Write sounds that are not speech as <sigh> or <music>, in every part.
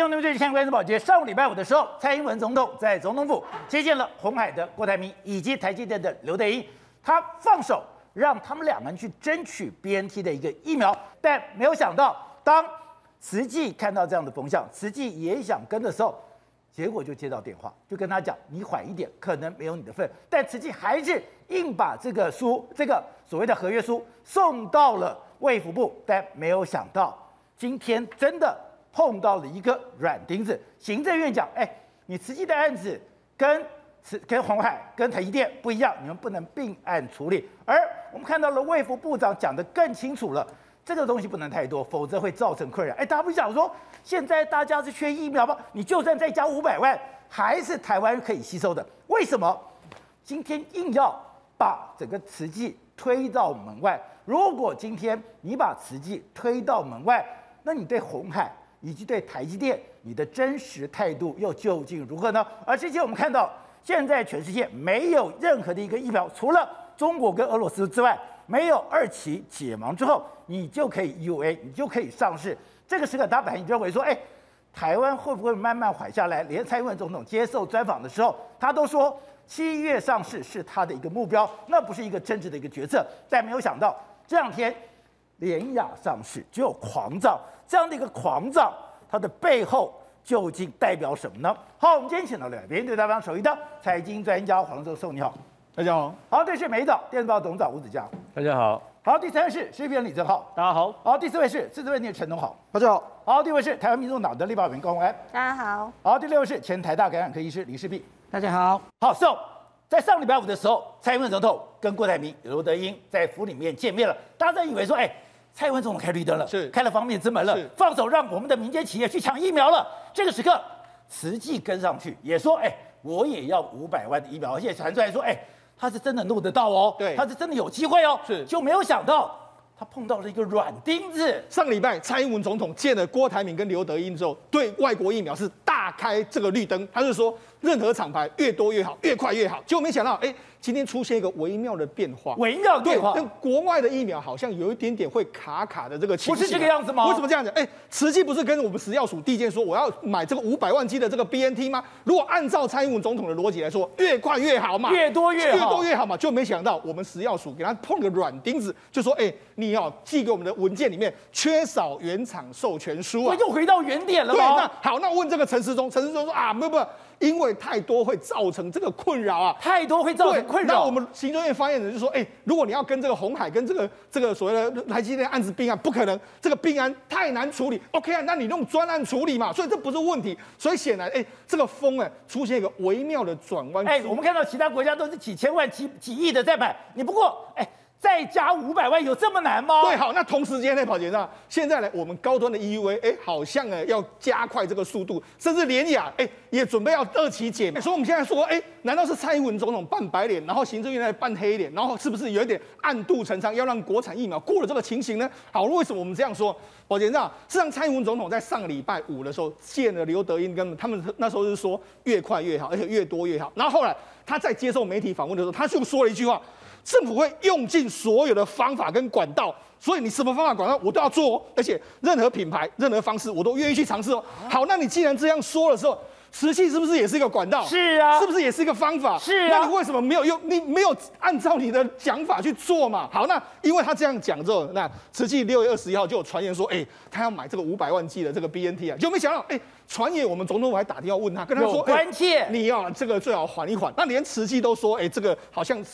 兄弟们，这里是关注宝杰。上个礼拜五的时候，蔡英文总统在总统府接见了鸿海的郭台铭以及台积电的刘德英，他放手让他们两个人去争取 BNT 的一个疫苗，但没有想到，当慈济看到这样的风向，慈济也想跟的时候，结果就接到电话，就跟他讲：“你缓一点，可能没有你的份。”但慈济还是硬把这个书，这个所谓的合约书送到了卫福部，但没有想到，今天真的。碰到了一个软钉子，行政院讲，哎，你慈济的案子跟慈跟红海跟台积电不一样，你们不能并案处理。而我们看到了卫福部长讲的更清楚了，这个东西不能太多，否则会造成困扰。哎，大家不想说，现在大家是缺疫苗吗？你就算再加五百万，还是台湾可以吸收的。为什么今天硬要把整个慈济推到门外？如果今天你把慈济推到门外，那你对红海？以及对台积电，你的真实态度又究竟如何呢？而这些我们看到，现在全世界没有任何的一个疫苗，除了中国跟俄罗斯之外，没有二期解盲之后，你就可以 U A，你就可以上市。这个时刻，大家本来认为说，哎，台湾会不会慢慢缓下来？连蔡英文总统接受专访的时候，他都说七月上市是他的一个目标，那不是一个政治的一个决策。但没有想到这两天。联亚上市就狂涨，这样的一个狂躁，它的背后究竟代表什么呢？好，我们今天请到两位对大方首席的财经专家黄教授，你好，大家好。好，这是美丽岛电子报董事长吴子嘉，大家好。好，第三位是时事评论李正浩，大家好。好，第四位是资深媒体陈东豪，大家好。好，第五位是台湾民众党的立法委员高虹安，大家好。好，第六位是前台大感染科医师李世璧，大家好。好，So，在上礼拜五的时候，蔡英文总统跟郭台铭、刘德英在府里面见面了，大家以为说，哎。蔡英文总统开绿灯了，是开了方便之门了，放手让我们的民间企业去抢疫苗了。这个时刻，慈济跟上去也说，哎，我也要五百万的疫苗，而且传出来说，哎，他是真的弄得到哦，对，他是真的有机会哦，是，就没有想到他碰到了一个软钉子。上礼拜蔡英文总统见了郭台铭跟刘德英之后，对外国疫苗是大开这个绿灯，他是说任何厂牌越多越好，越快越好。结果没想到，哎。今天出现一个微妙的变化，微妙的变化，跟国外的疫苗好像有一点点会卡卡的这个情况，不是这个样子吗？为什么这样子？哎，慈济不是跟我们食药署递件说我要买这个五百万剂的这个 BNT 吗？如果按照蔡英文总统的逻辑来说，越快越好嘛，越多越好，越多越好嘛，就没想到我们食药署给他碰个软钉子，就说哎，你要寄给我们的文件里面缺少原厂授权书啊，又回到原点了吗？对，那好，那问这个陈时中，陈时中说啊，不不。因为太多会造成这个困扰啊，太多会造成困扰。那我们行政院发言人就说，哎，如果你要跟这个红海跟这个这个所谓的台积电案子并案，不可能，这个并案太难处理。OK 啊，那你用专案处理嘛，所以这不是问题。所以显然，哎，这个风哎出现一个微妙的转弯。哎，我们看到其他国家都是几千万、几几亿的在买，你不过哎。再加五百万有这么难吗？对，好，那同时间呢，宝杰上，现在呢，我们高端的 EUA，哎，好像呢要加快这个速度，甚至联亚，哎，也准备要二期解。所以我们现在说，哎，难道是蔡英文总统扮白脸，然后行政院在扮黑脸，然后是不是有一点暗度陈仓，要让国产疫苗过了这个情形呢？好，为什么我们这样说？宝杰上，事实上，蔡英文总统在上个礼拜五的时候见了刘德英，跟他们那时候是说越快越好，而且越多越好。然后后来他在接受媒体访问的时候，他就说了一句话。政府会用尽所有的方法跟管道，所以你什么方法管道我都要做哦，而且任何品牌、任何方式我都愿意去尝试哦。好，那你既然这样说的时候，慈济是不是也是一个管道？是啊，是不是也是一个方法？是啊，那你为什么没有用？你没有按照你的讲法去做嘛？好，那因为他这样讲之后，那慈济六月二十一号就有传言说，哎，他要买这个五百万剂的这个 BNT 啊，就没想到，哎。传言，我们总统府还打电话问他，跟他说：“关切、欸，你要这个最好缓一缓。”那连慈济都说：“哎、欸，这个好像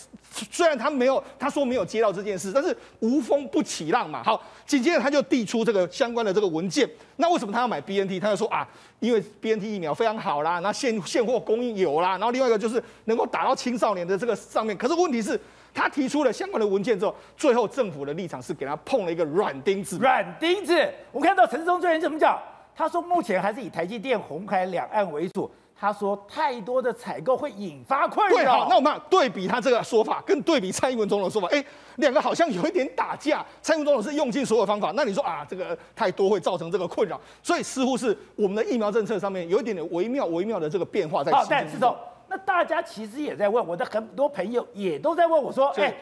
虽然他没有，他说没有接到这件事，但是无风不起浪嘛。”好，紧接着他就递出这个相关的这个文件。那为什么他要买 BNT？他就说啊，因为 BNT 疫苗非常好啦，那现现货供应有啦，然后另外一个就是能够打到青少年的这个上面。可是问题是，他提出了相关的文件之后，最后政府的立场是给他碰了一个软钉子。软钉子，我们看到陈时中专员怎么讲？他说：“目前还是以台积电、红海两岸为主。”他说：“太多的采购会引发困扰。”对，好，那我们对比他这个说法，跟对比蔡英文总统的说法，哎，两个好像有一点打架。蔡英文总统是用尽所有方法，那你说啊，这个太多会造成这个困扰，所以似乎是我们的疫苗政策上面有一点点微妙、微妙的这个变化在。好，但是总，那大家其实也在问，我的很多朋友也都在问我说：“哎。”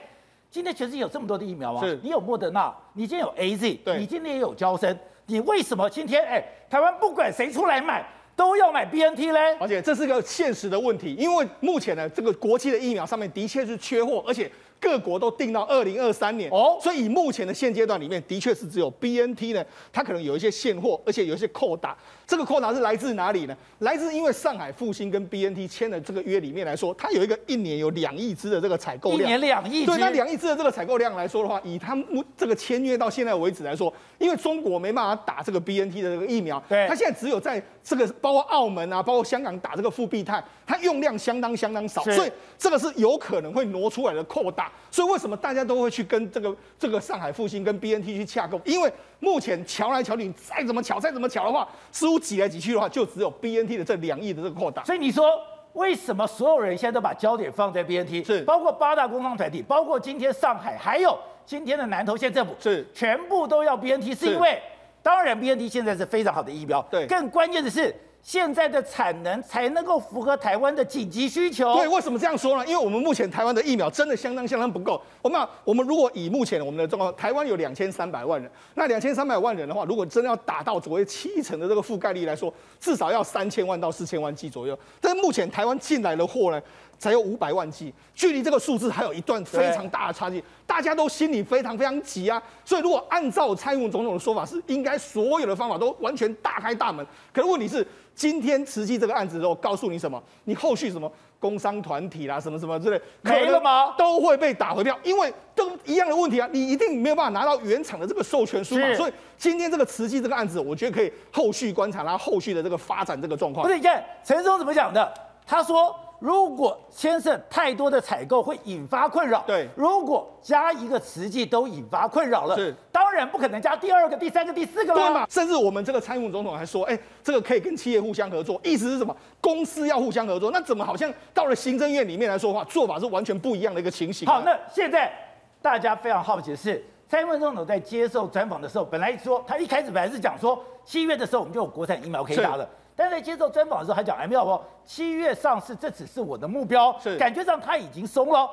今天全世界有这么多的疫苗啊，是你有莫德纳，你今天有 AZ，对，你今天也有娇生，你为什么今天哎，台湾不管谁出来买，都要买 BNT 嘞？而且这是个现实的问题，因为目前呢，这个国际的疫苗上面的确是缺货，而且。各国都定到二零二三年哦，所以以目前的现阶段里面，的确是只有 BNT 呢，它可能有一些现货，而且有一些扣打。这个扩大是来自哪里呢？来自因为上海复星跟 BNT 签的这个约里面来说，它有一个一年有两亿支的这个采购量，一年两亿支。对，那两亿支的这个采购量来说的话，以他们这个签约到现在为止来说，因为中国没办法打这个 BNT 的这个疫苗，对，它现在只有在这个包括澳门啊，包括香港打这个复必泰，它用量相当相当少，所以这个是有可能会挪出来的扣打。所以为什么大家都会去跟这个这个上海复兴跟 BNT 去洽购？因为目前瞧来瞧去，再怎么瞧再怎么瞧的话，似乎挤来挤去的话，就只有 BNT 的这两亿的这个扩大。所以你说为什么所有人现在都把焦点放在 BNT？是包括八大工商团体，包括今天上海，还有今天的南投县政府，是全部都要 BNT，是因为当然 BNT 现在是非常好的疫苗，对，更关键的是。现在的产能才能够符合台湾的紧急需求。对，为什么这样说呢？因为我们目前台湾的疫苗真的相当相当不够。我们我们如果以目前我们的状况，台湾有两千三百万人，那两千三百万人的话，如果真的要达到所谓七成的这个覆盖率来说，至少要三千万到四千万剂左右。但是目前台湾进来的货呢？才有五百万剂，距离这个数字还有一段非常大的差距，大家都心里非常非常急啊。所以如果按照蔡英文总统的说法，是应该所有的方法都完全大开大门。可是问题是，今天慈济这个案子之后，告诉你什么？你后续什么工商团体啦，什么什么之类，没了吗？都会被打回票，因为都一样的问题啊，你一定没有办法拿到原厂的这个授权书嘛。所以今天这个慈济这个案子，我觉得可以后续观察它后续的这个发展这个状况。不是，你看陈时中怎么讲的？他说。如果牵涉太多的采购会引发困扰，对。如果加一个慈济都引发困扰了，是。当然不可能加第二个、第三个、第四个了。对嘛？甚至我们这个蔡英文总统还说，哎，这个可以跟企业互相合作，意思是什么？公司要互相合作。那怎么好像到了行政院里面来说的话，做法是完全不一样的一个情形啊？好，那现在大家非常好奇的是，蔡英文总统在接受专访的时候，本来说他一开始本来是讲说七月的时候我们就有国产疫苗可以打了。但在接受专访的时候，还讲还没有哦，七月上市，这只是我的目标，是。感觉上他已经松了，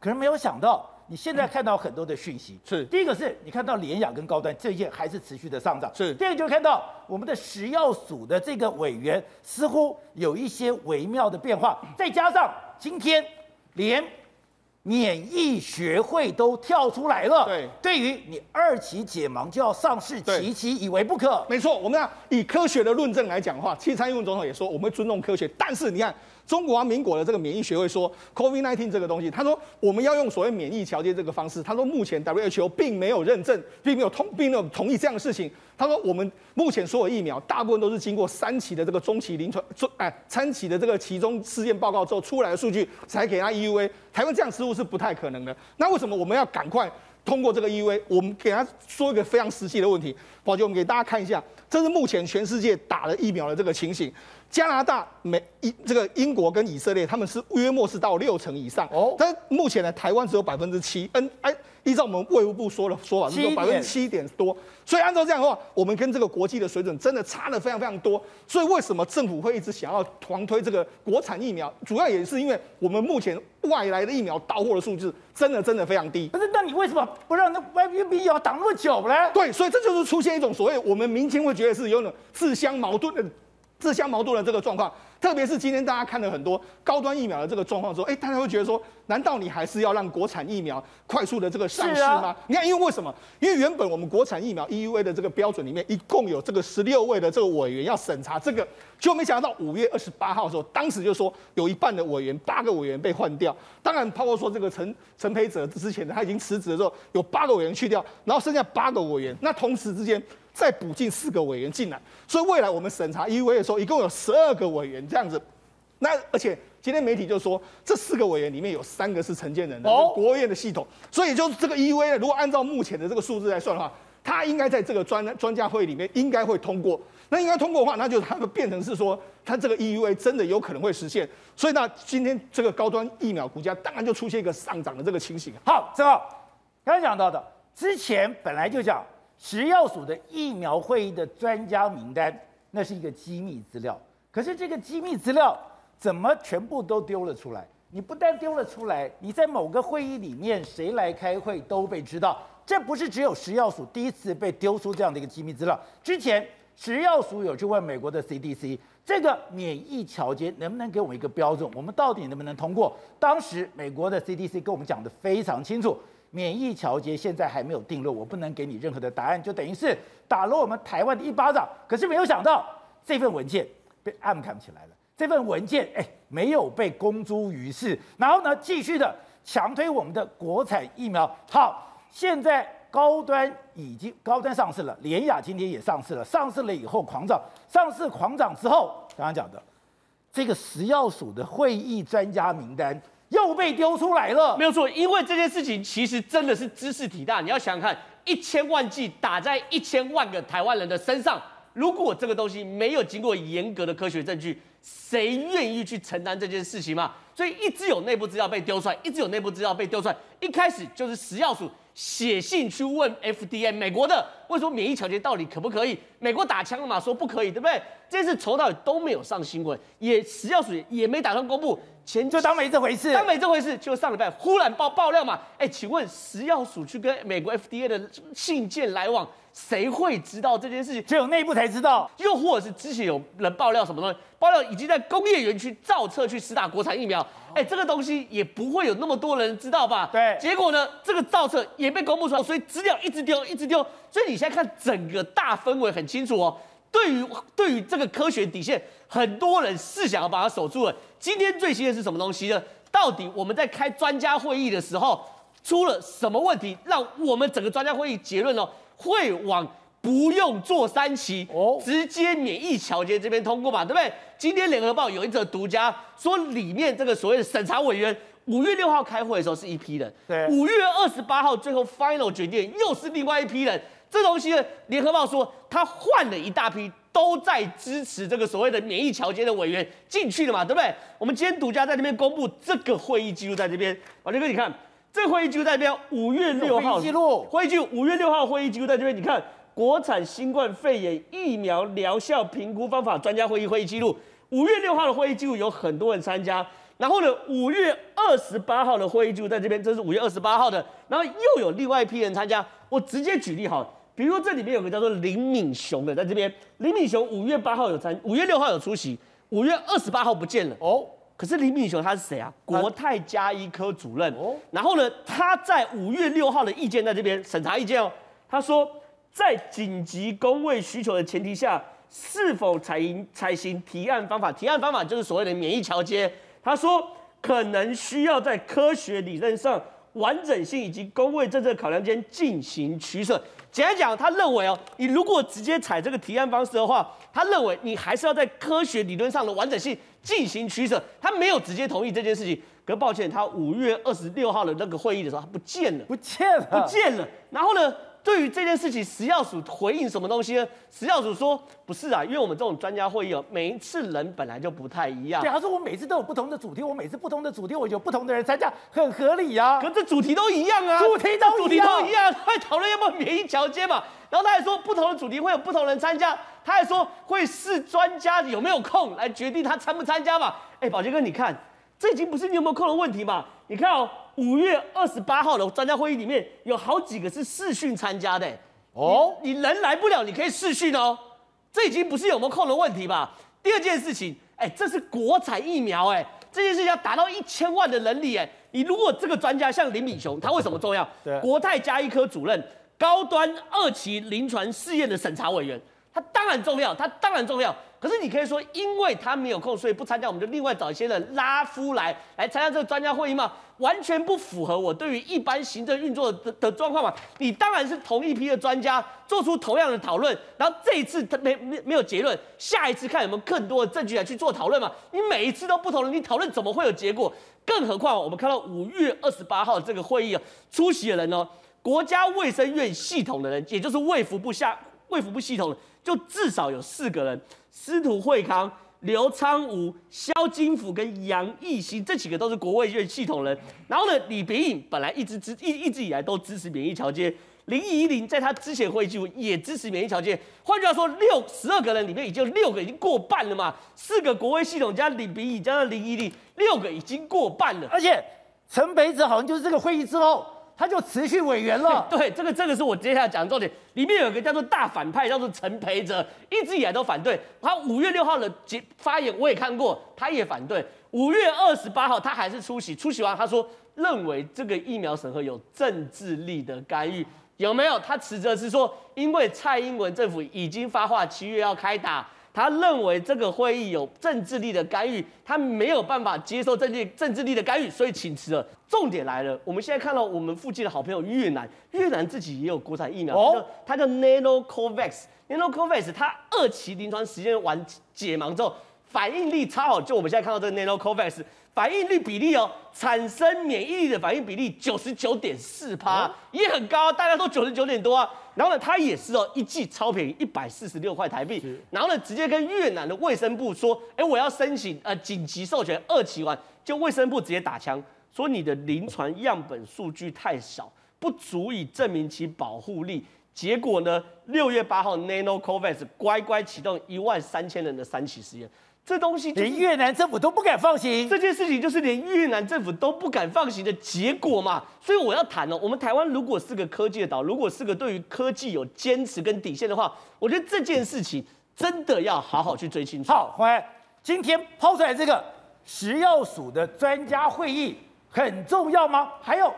可是没有想到，你现在看到很多的讯息，是。第一个是你看到联雅跟高端这一件还是持续的上涨，是。第二个就看到我们的食药署的这个委员似乎有一些微妙的变化，再加上今天连。免疫学会都跳出来了，对，对于你二期解盲就要上市，其其以为不可。没错，我们要以科学的论证来讲的话，其实蔡英文总统也说，我们会尊重科学，但是你看。中华民国的这个免疫学会说，COVID-19 这个东西，他说我们要用所谓免疫桥接这个方式。他说目前 WHO 并没有认证，并没有同，并没有同意这样的事情。他说我们目前所有疫苗大部分都是经过三期的这个中期临床中哎三期的这个期中试验报告之后出来的数据才给他 EUA。台湾这样似乎是不太可能的。那为什么我们要赶快通过这个 EUA？我们给他说一个非常实际的问题，宝杰，我们给大家看一下，这是目前全世界打了疫苗的这个情形。加拿大、美、英这个英国跟以色列，他们是约莫是到六成以上哦。但是目前呢，台湾只有百分之七。嗯，哎，依照我们卫务部说的说法，是有百分之七点多。所以按照这样的话，我们跟这个国际的水准真的差的非常非常多。所以为什么政府会一直想要狂推这个国产疫苗？主要也是因为我们目前外来的疫苗到货的数字真的真的非常低。不是，那你为什么不让那外边疫苗挡那么久呢？对，所以这就是出现一种所谓我们民间会觉得是有种自相矛盾的。自相矛盾的这个状况，特别是今天大家看了很多高端疫苗的这个状况之后，哎，大家会觉得说，难道你还是要让国产疫苗快速的这个上市吗？啊、你看，因为为什么？因为原本我们国产疫苗 EUA 的这个标准里面，一共有这个十六位的这个委员要审查这个，结果没想到五月二十八号的时候，当时就说有一半的委员，八个委员被换掉。当然，包括说这个陈陈培哲之前他已经辞职的时候，有八个委员去掉，然后剩下八个委员，那同时之间。再补进四个委员进来，所以未来我们审查 EUA 的时候，一共有十二个委员这样子。那而且今天媒体就说，这四个委员里面有三个是承建人的，哦、国务院的系统。所以就是这个 EUA，如果按照目前的这个数字来算的话，它应该在这个专专家会里面应该会通过。那应该通过的话，那就他们变成是说，它这个 EUA 真的有可能会实现。所以那今天这个高端疫苗股价当然就出现一个上涨的这个情形。好，正好刚才讲到的，之前本来就讲。食药署的疫苗会议的专家名单，那是一个机密资料。可是这个机密资料怎么全部都丢了出来？你不但丢了出来，你在某个会议里面谁来开会都被知道。这不是只有食药署第一次被丢出这样的一个机密资料，之前食药署有去问美国的 CDC，这个免疫桥接能不能给我们一个标准，我们到底能不能通过？当时美国的 CDC 跟我们讲得非常清楚，免疫调节现在还没有定论，我不能给你任何的答案，就等于是打了我们台湾的一巴掌。可是没有想到这份文件被暗杠起来了，这份文件哎没有被公诸于世，然后呢继续的强推我们的国产疫苗，好。现在高端已经高端上市了，联雅今天也上市了，上市了以后狂涨，上市狂涨之后，刚刚讲的这个食药署的会议专家名单又被丢出来了，没有错，因为这件事情其实真的是知识体大，你要想想看，一千万剂打在一千万个台湾人的身上，如果这个东西没有经过严格的科学证据，谁愿意去承担这件事情嘛？所以一直有内部资料被丢出来，一直有内部资料被丢出来，一开始就是食药署。写信去问 FDA，美国的为什么免疫调节到底可不可以？美国打枪了嘛，说不可以，对不对？这次从头到尾都没有上新闻，也食药署也没打算公布，前就当没这回事，当没这回事。就上礼拜忽然爆爆料嘛，哎，请问食药署去跟美国 FDA 的信件来往，谁会知道这件事情？只有内部才知道，又或者是之前有人爆料什么东西？爆料已经在工业园区造册去施打国产疫苗。哎，这个东西也不会有那么多人知道吧？对。结果呢，这个造册也被公布出来，所以资料一直丢，一直丢。所以你现在看整个大氛围很清楚哦。对于对于这个科学底线，很多人是想要把它守住了。今天最新的是什么东西呢？到底我们在开专家会议的时候出了什么问题，让我们整个专家会议结论呢？会往。不用做三期哦，直接免疫桥接这边通过嘛，对不对？今天联合报有一则独家说，里面这个所谓的审查委员五月六号开会的时候是一批人，对，五月二十八号最后 final 决定又是另外一批人。这东西呢，联合报说他换了一大批，都在支持这个所谓的免疫桥接的委员进去了嘛，对不对？我们今天独家在这边公布这个会议记录在这边，宝杰哥你看，这个会议记录代表，五月六号记录，会议记录五月六号会议记录在这边，你看。国产新冠肺炎疫苗疗效评估方法专家会议会议记录，五月六号的会议记录有很多人参加，然后呢，五月二十八号的会议记录在这边，这是五月二十八号的，然后又有另外一批人参加。我直接举例好，比如说这里面有个叫做林敏雄的在这边，林敏雄五月八号有参，五月六号有出席，五月二十八号不见了哦。可是林敏雄他是谁啊？国泰加医科主任哦。然后呢，他在五月六号的意见在这边审查意见哦，他说。在紧急工位需求的前提下，是否采行采行提案方法？提案方法就是所谓的免疫桥接。他说，可能需要在科学理论上完整性以及工位政策考量间进行取舍。简单讲，他认为哦，你如果直接采这个提案方式的话，他认为你还是要在科学理论上的完整性进行取舍。他没有直接同意这件事情。可抱歉，他五月二十六号的那个会议的时候，他不见了，不见了，不见了。然后呢？对于这件事情，食药署回应什么东西呢？食药署说不是啊，因为我们这种专家会议哦，每一次人本来就不太一样。对，他说我每次都有不同的主题，我每次不同的主题，我有不同的人参加，很合理呀、啊。可这主题都一样啊，主题都主题都一样，快讨论要不要免疫桥接嘛？然后他还说不同的主题会有不同人参加，他还说会视专家有没有空来决定他参不参加嘛？哎，宝杰哥，你看，这已经不是你有没有空的问题嘛？你看哦。五月二十八号的专家会议里面有好几个是视讯参加的哦，你人来不了，你可以视讯哦，这已经不是有没有空的问题吧？第二件事情，哎，这是国产疫苗，哎，这件事情要达到一千万的人力，哎，你如果这个专家像林敏雄，他为什么重要？对，国泰加医科主任，高端二期临床试验的审查委员，他当然重要，他当然重要。可是你可以说，因为他没有空，所以不参加，我们就另外找一些人拉夫来来参加这个专家会议嘛？完全不符合我对于一般行政运作的的状况嘛？你当然是同一批的专家做出同样的讨论，然后这一次他没没没有结论，下一次看有没有更多的证据来去做讨论嘛？你每一次都不同的，你讨论怎么会有结果？更何况我们看到五月二十八号这个会议啊，出席的人呢，国家卫生院系统的人，也就是卫福部下卫福部系统的，就至少有四个人。司徒惠康、刘昌吴、萧金福跟杨义兴这几个都是国卫院系统人。然后呢，李炳颖本来一直支一一直以来都支持免疫桥接，林宜伶在他之前会议记录也支持免疫桥接。换句话说，六十二个人里面已经六个已经过半了嘛？四个国卫系统加李秉颖加上林宜伶，六个已经过半了。而且陈培哲好像就是这个会议之后他就辞去委员了。<laughs> 对，这个这个是我接下来讲的重点。里面有一个叫做大反派，叫做陈培哲，一直以来都反对。他五月六号的结发言我也看过，他也反对。五月二十八号他还是出席，出席完他说认为这个疫苗审核有政治力的干预，有没有？他指责是说，因为蔡英文政府已经发话七月要开打。他认为这个会议有政治力的干预，他没有办法接受政治政治力的干预，所以请辞了。重点来了，我们现在看到我们附近的好朋友越南，越南自己也有国产疫苗，哦、它叫 Nanocovax，Nanocovax 它二期临床实验完解盲之后，反应力超好，就我们现在看到这个 Nanocovax。反应率比例哦，产生免疫力的反应比例九十九点四趴，也很高，大家都九十九点多啊。然后呢，它也是哦，一剂超便宜，一百四十六块台币。然后呢，直接跟越南的卫生部说，哎，我要申请呃紧急授权二期完，就卫生部直接打枪，说你的临床样本数据太少，不足以证明其保护力。结果呢，六月八号，Nanocovax 乖乖启动一万三千人的三期实验。这东西连越南政府都不敢放行，这件事情就是连越南政府都不敢放行的结果嘛。所以我要谈了，我们台湾如果是个科技的岛，如果是个对于科技有坚持跟底线的话，我觉得这件事情真的要好好去追清楚。好，欢迎今天抛出来这个食药署的专家会议很重要吗？还有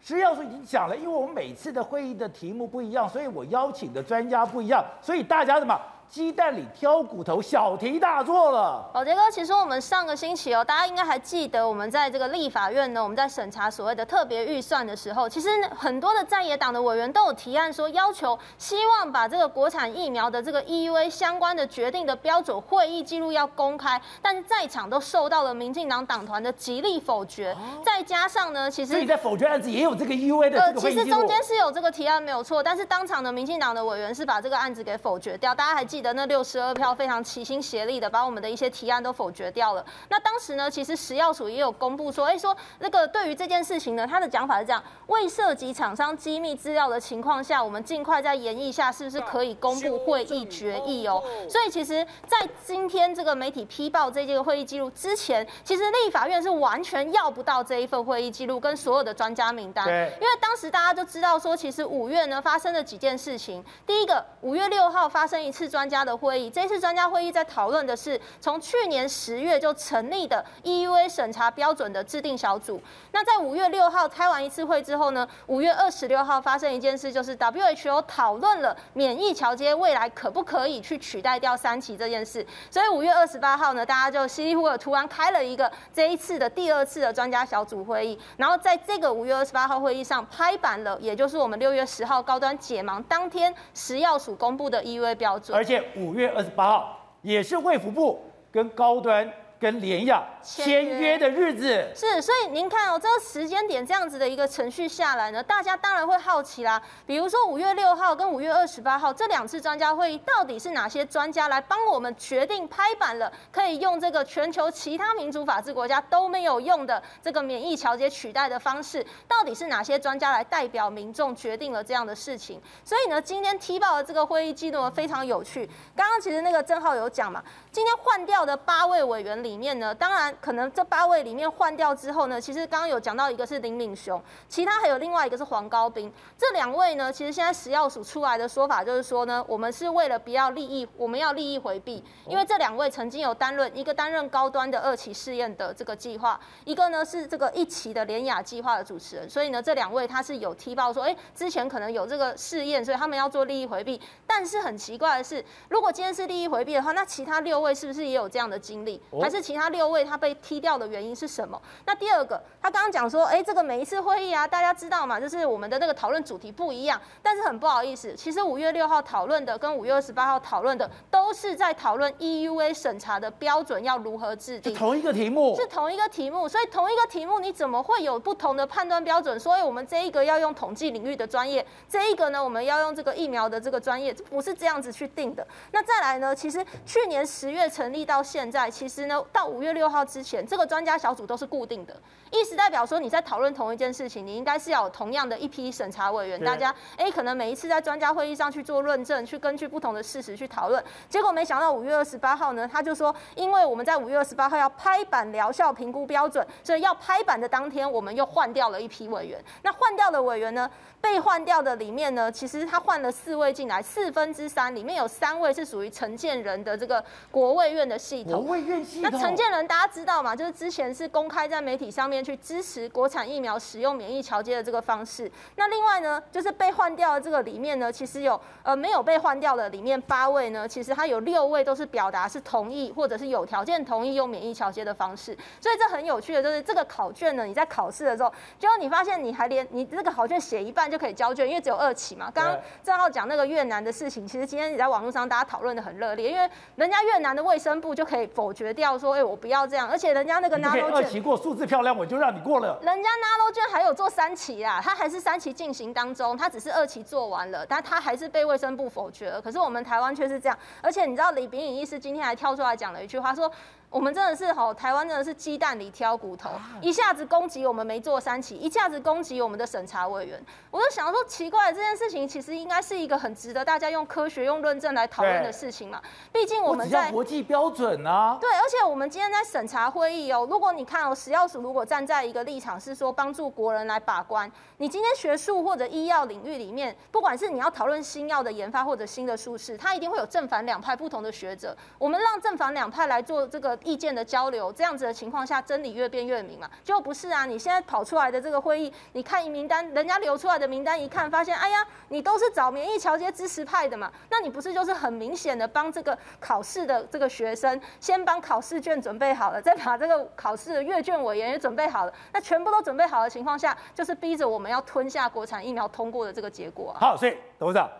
食药署已经讲了，因为我们每次的会议的题目不一样，所以我邀请的专家不一样，所以大家什么？鸡蛋里挑骨头，小题大做了。宝杰哥，其实我们上个星期哦，大家应该还记得，我们在这个立法院呢，我们在审查所谓的特别预算的时候，其实很多的在野党的委员都有提案说，要求希望把这个国产疫苗的这个 EUA 相关的决定的标准会议记录要公开，但是在场都受到了民进党党团的极力否决。再加上呢，其实你在否决案子也有这个 EUA 的。呃，其实中间是有这个提案没有错，但是当场的民进党的委员是把这个案子给否决掉。大家还记得？记得那六十二票非常齐心协力的把我们的一些提案都否决掉了。那当时呢，其实食药署也有公布说，哎，说那个对于这件事情呢，他的讲法是这样：未涉及厂商机密资料的情况下，我们尽快在研议下，是不是可以公布会议决议哦？所以其实，在今天这个媒体批报这个会议记录之前，其实立法院是完全要不到这一份会议记录跟所有的专家名单，因为当时大家都知道说，其实五月呢发生了几件事情。第一个，五月六号发生一次专家的会议，这次专家会议在讨论的是从去年十月就成立的 EUA 审查标准的制定小组。那在五月六号开完一次会之后呢，五月二十六号发生一件事，就是 WHO 讨论了免疫桥接未来可不可以去取代掉三期这件事。所以五月二十八号呢，大家就稀里糊涂突然开了一个这一次的第二次的专家小组会议，然后在这个五月二十八号会议上拍板了，也就是我们六月十号高端解盲当天食药署公布的 EUA 标准，而且五月。二十八号也是卫福部跟高端跟联亚签约的日子是，所以您看哦，这个时间点这样子的一个程序下来呢，大家当然会好奇啦。比如说五月六号跟五月二十八号这两次专家会议，到底是哪些专家来帮我们决定拍板了，可以用这个全球其他民主法治国家都没有用的这个免疫调节取代的方式？到底是哪些专家来代表民众决定了这样的事情？所以呢，今天踢爆的这个会议记录非常有趣。刚刚其实那个郑浩有讲嘛，今天换掉的八位委员里。里面呢，当然可能这八位里面换掉之后呢，其实刚刚有讲到一个是林敏雄，其他还有另外一个是黄高斌，这两位呢，其实现在食药署出来的说法就是说呢，我们是为了不要利益，我们要利益回避，因为这两位曾经有担任一个担任高端的二期试验的这个计划，一个呢是这个一期的联雅计划的主持人，所以呢这两位他是有踢爆说，哎，之前可能有这个试验，所以他们要做利益回避，但是很奇怪的是，如果今天是利益回避的话，那其他六位是不是也有这样的经历，还是？其他六位他被踢掉的原因是什么？那第二个，他刚刚讲说，哎，这个每一次会议啊，大家知道嘛，就是我们的那个讨论主题不一样。但是很不好意思，其实五月六号讨论的跟五月二十八号讨论的都是在讨论 EUA 审查的标准要如何制定，同一个题目，是同一个题目。所以同一个题目，你怎么会有不同的判断标准？所以我们这一个要用统计领域的专业，这一个呢，我们要用这个疫苗的这个专业，这不是这样子去定的。那再来呢，其实去年十月成立到现在，其实呢。到五月六号之前，这个专家小组都是固定的，意思代表说你在讨论同一件事情，你应该是要有同样的一批审查委员，大家哎，可能每一次在专家会议上去做论证，去根据不同的事实去讨论。结果没想到五月二十八号呢，他就说，因为我们在五月二十八号要拍板疗效评估标准，所以要拍板的当天，我们又换掉了一批委员。那换掉的委员呢，被换掉的里面呢，其实他换了四位进来，四分之三里面有三位是属于承建人的这个国卫院的系统。国卫院系统。那陈建仁大家知道嘛？就是之前是公开在媒体上面去支持国产疫苗使用免疫桥接的这个方式。那另外呢，就是被换掉的这个里面呢，其实有呃没有被换掉的里面八位呢，其实他有六位都是表达是同意或者是有条件同意用免疫桥接的方式。所以这很有趣的就是这个考卷呢，你在考试的时候，结果你发现你还连你这个考卷写一半。就可以交卷，因为只有二期嘛。刚刚正好讲那个越南的事情，其实今天也在网络上大家讨论的很热烈，因为人家越南的卫生部就可以否决掉说，哎、欸，我不要这样，而且人家那个 NANO 卷二期过，数字漂亮，我就让你过了。人家 NANO 卷还有做三期啊，他还是三期进行当中，他只是二期做完了，但他还是被卫生部否决了。可是我们台湾却是这样，而且你知道李炳颖医师今天还跳出来讲了一句话说。我们真的是吼，台湾真的是鸡蛋里挑骨头，一下子攻击我们没做三期，一下子攻击我们的审查委员。我就想说，奇怪，这件事情其实应该是一个很值得大家用科学、用论证来讨论的事情嘛。毕竟我们在国际标准啊。对，而且我们今天在审查会议哦，如果你看哦，食药署如果站在一个立场是说帮助国人来把关，你今天学术或者医药领域里面，不管是你要讨论新药的研发或者新的术式，它一定会有正反两派不同的学者。我们让正反两派来做这个。意见的交流，这样子的情况下，真理越辩越明嘛？就不是啊！你现在跑出来的这个会议，你看名单，人家流出来的名单一看，发现，哎呀，你都是找免疫桥接支持派的嘛？那你不是就是很明显的帮这个考试的这个学生，先帮考试卷准备好了，再把这个考试的阅卷委员也准备好了，那全部都准备好的情况下，就是逼着我们要吞下国产疫苗通过的这个结果啊！好，所以董事长，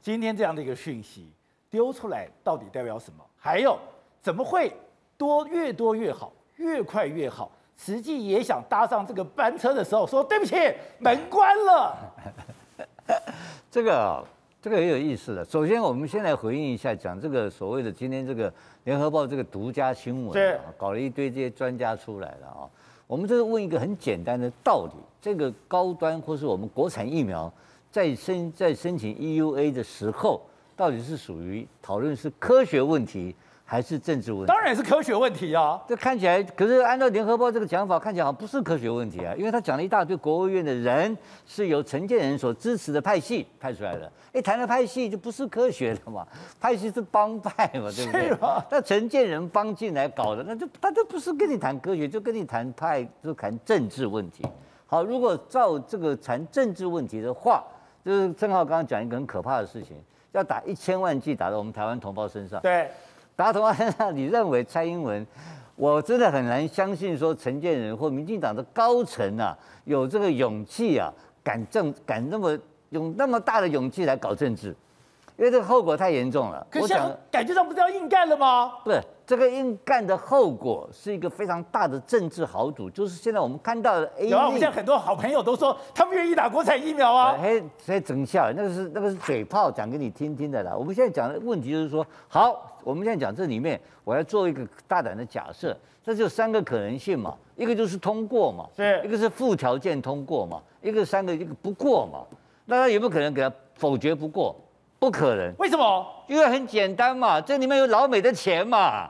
今天这样的一个讯息丢出来，到底代表什么？还有怎么会？多越多越好，越快越好。实际也想搭上这个班车的时候，说对不起，门关了。<laughs> 这个啊，这个也有意思的。首先，我们先来回应一下，讲这个所谓的今天这个联合报这个独家新闻啊，搞了一堆这些专家出来了啊。我们这是问一个很简单的道理：这个高端或是我们国产疫苗在申在申请 EUA 的时候，到底是属于讨论是科学问题？还是政治问题？当然是科学问题啊！这看起来，可是按照联合报这个讲法，看起来好像不是科学问题啊，因为他讲了一大堆国务院的人是由陈建仁所支持的派系派出来的。哎，谈了派系就不是科学的嘛？派系是帮派嘛，对不对？<laughs> 那陈建仁帮进来搞的，那就他就不是跟你谈科学，就跟你谈派，就谈政治问题。好，如果照这个谈政治问题的话，就是正好刚刚讲一个很可怕的事情，要打一千万剂打到我们台湾同胞身上。对。达同安那，你认为蔡英文？我真的很难相信说陈建仁或民进党的高层啊，有这个勇气啊，敢政敢那么用那么大的勇气来搞政治，因为这个后果太严重了。可是感觉上不是要硬干了吗？不是，这个硬干的后果是一个非常大的政治豪赌，就是现在我们看到的。有啊，我们现在很多好朋友都说他们愿意打国产疫苗啊。嘿，所以整笑那个是那个是嘴炮讲给你听听的啦。我们现在讲的问题就是说，好。我们现在讲这里面，我要做一个大胆的假设，这就三个可能性嘛，一个就是通过嘛，是一个是附条件通过嘛，一个三个一个不过嘛，那他有没有可能给他否决不过？不可能，为什么？因为很简单嘛，这里面有老美的钱嘛。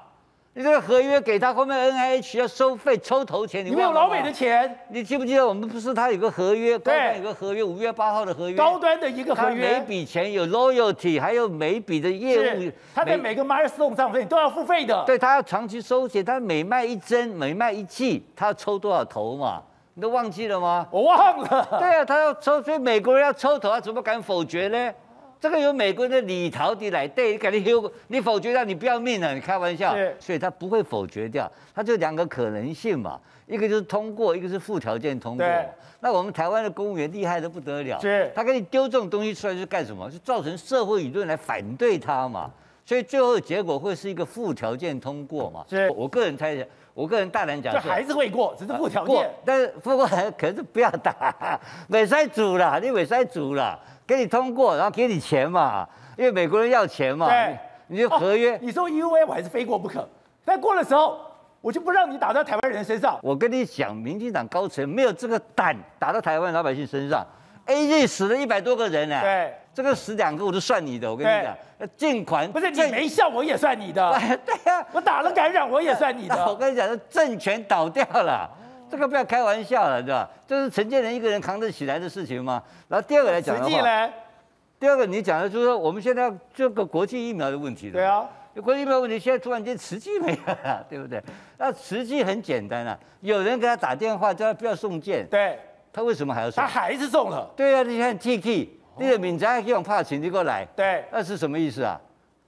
你这个合约给他，后面 NIH 要收费抽头钱，你没有老美的钱。你记不记得我们不是他有个合约，高端有个合约，五月八号的合约，高端的一个合约，每笔钱有 loyalty，还有每笔的业务，他在每个 milestone 上面都要付费的。对，他要长期收钱，他每卖一针，每卖一剂，他要抽多少头嘛？你都忘记了吗？我忘了。对啊，他要抽，所以美国人要抽头，他怎么敢否决呢？这个有美国人的里头的来对，你肯定有你否决掉，你不要命了，你开玩笑，所以他不会否决掉，他就两个可能性嘛，一个就是通过，一个是附条件通过。那我们台湾的公务员厉害的不得了，他给你丢这种东西出来是干什么？是造成社会舆论来反对他嘛，所以最后的结果会是一个附条件通过嘛。我个人猜想，我个人大胆讲，还是会过，只是附条件，但是不过可是不要打，未使做啦，你未使做啦。给你通过，然后给你钱嘛，因为美国人要钱嘛。对，你就合约。哦、你说 EUA 我还是非过不可，但过的时候我就不让你打到台湾人身上。我跟你讲，民进党高层没有这个胆打到台湾老百姓身上。AZ 死了一百多个人呢、啊，对，这个死两个我都算你的。我跟你讲，尽管不是你没效我也算你的。<laughs> 对呀、啊，我打了感染我也算你的。<laughs> 我跟你讲，政权倒掉了，这个不要开玩笑了，对吧？这是陈建仁一个人扛得起来的事情吗？然后第二个来讲的话，实际呢，第二个你讲的就是说我们现在这个国际疫苗的问题。对啊，国际疫苗问题现在突然间慈济没有了，对不对？那慈济很简单啊，有人给他打电话叫他不要送件。对。他为什么还要送？他还是送了。对啊，你看 Tiki，那个敏章用怕请你过来。对，那是什么意思啊？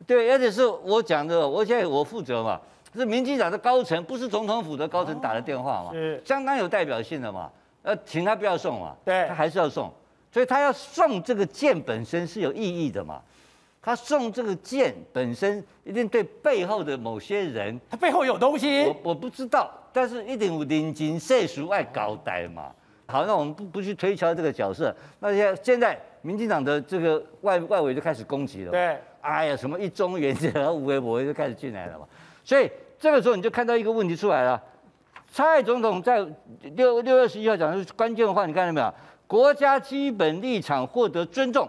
对，而且是我讲的，我现在我负责嘛，是民进党的高层，不是总统府的高层打的电话嘛，是相当有代表性的嘛。呃，请他不要送嘛，对，他还是要送，所以他要送这个剑本身是有意义的嘛。他送这个剑本身一定对背后的某些人，他背后有东西，我我不知道，但是一定有人情世俗爱搞呆嘛。好，那我们不不去推敲这个角色。那现现在民进党的这个外外围就开始攻击了。对，哎呀，什么一中原则、无为博就开始进来了嘛。所以这个时候你就看到一个问题出来了。蔡总统在六六月十一号讲的是关键的话，你看到没有？国家基本立场获得尊重，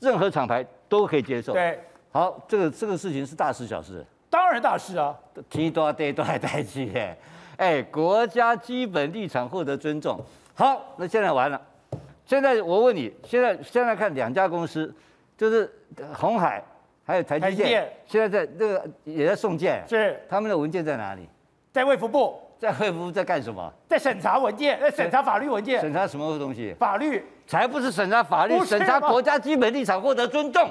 任何厂牌都可以接受。对，好，这个这个事情是大事小事？当然大事啊，天大地大代志耶。哎，国家基本立场获得尊重。好，那现在完了。现在我问你，现在现在看两家公司，就是红海还有台积电，现在在这个也在送件，是他们的文件在哪里？在卫福部，在卫福部在干什么？在审查文件，在审查法律文件。审查什么东西？法律才不是审查法律，审查国家基本立场获得尊重。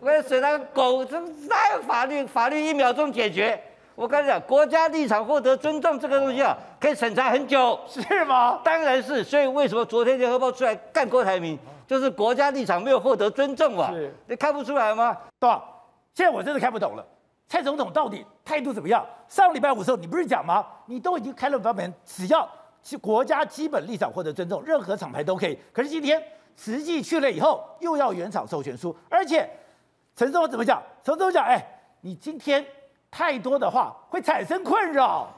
我要审查狗，这哪有法律？法律一秒钟解决。我跟你讲，国家立场获得尊重这个东西啊，可以审查很久，是吗？当然是。所以为什么昨天联合报出来干郭台铭，就是国家立场没有获得尊重啊？是，你看不出来吗？对吧？现在我真的看不懂了，蔡总统到底态度怎么样？上礼拜五的时候，你不是讲吗？你都已经开了发言，只要国家基本立场获得尊重，任何厂牌都可以。可是今天实际去了以后，又要原厂授权书，而且陈总统怎么讲？陈总统讲，哎，你今天。太多的话会产生困扰，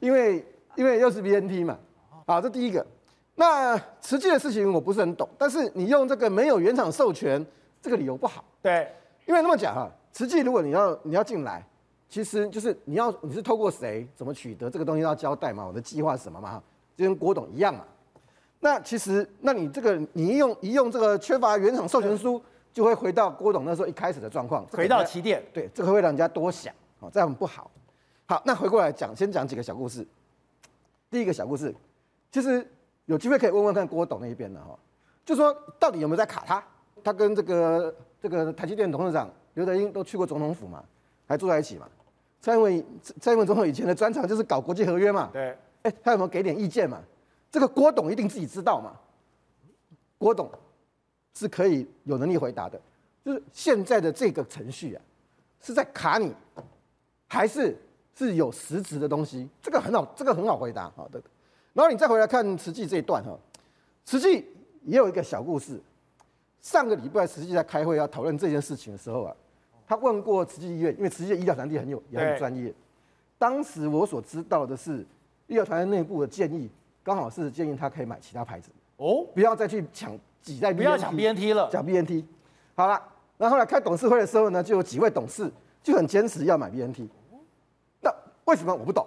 因为因为又是 BNT 嘛，啊，这第一个。那实际的事情我不是很懂，但是你用这个没有原厂授权这个理由不好。对，因为那么讲哈，实际如果你要你要进来，其实就是你要你是透过谁怎么取得这个东西要交代嘛，我的计划是什么嘛，就跟郭董一样嘛。那其实那你这个你一用一用这个缺乏原厂授权书，就会回到郭董那时候一开始的状况，回到起点。对，这个会让人家多想。哦，这样很不好。好，那回过来讲，先讲几个小故事。第一个小故事，其实有机会可以问问看郭董那一边的哈，就说到底有没有在卡他？他跟这个这个台积电董事长刘德英都去过总统府嘛，还住在一起嘛。蔡英文蔡英文总统以前的专长就是搞国际合约嘛。对。哎，他有没有给点意见嘛？这个郭董一定自己知道嘛。郭董是可以有能力回答的，就是现在的这个程序啊，是在卡你。还是是有实质的东西，这个很好，这个很好回答，好的。然后你再回来看慈济这一段哈，慈济也有一个小故事。上个礼拜慈济在开会要讨论这件事情的时候啊，他问过慈济医院，因为慈济的医疗团队很有也很专业。当时我所知道的是，医疗团队内部的建议，刚好是建议他可以买其他牌子哦，不要再去抢挤在 BNT，不要抢 BNT 了，抢 BNT。好了，然后后来开董事会的时候呢，就有几位董事就很坚持要买 BNT。那为什么我不懂？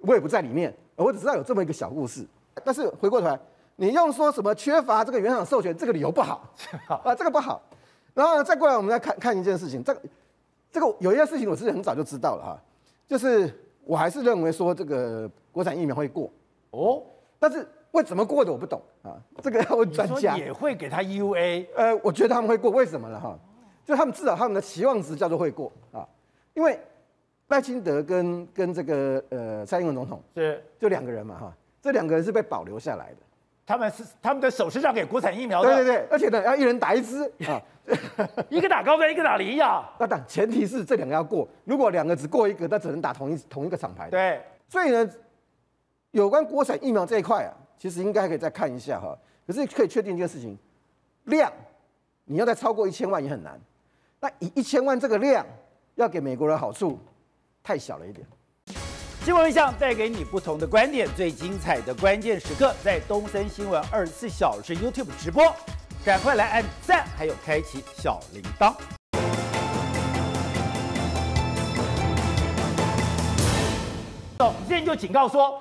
我也不在里面，我只知道有这么一个小故事。但是回过头来，你用说什么缺乏这个原厂授权这个理由不好 <laughs> 啊，这个不好。然后呢，再过来，我们再看看一件事情。这个这个有一件事情，我是很早就知道了哈，就是我还是认为说这个国产疫苗会过哦，但是为什么过的我不懂啊，这个要问专家。也会给他 EUA？呃，我觉得他们会过，为什么呢？哈，就他们至少他们的期望值叫做会过啊，因为。赖清德跟跟这个呃蔡英文总统是就两个人嘛哈，这两个人是被保留下来的，他们是他们的手是让给国产疫苗的，对对对，而且呢要一人打一支啊，<laughs> 一个打高端，一个打联亚，那但前提是这两个要过，如果两个只过一个，那只能打同一同一个厂牌。对，所以呢，有关国产疫苗这一块啊，其实应该可以再看一下哈，可是可以确定一件事情，量你要再超过一千万也很难，那以一千万这个量要给美国人好处。太小了一点。新闻一向带给你不同的观点，最精彩的关键时刻在东森新闻二十四小时 YouTube 直播，赶快来按赞，还有开启小铃铛。我们之前就警告说，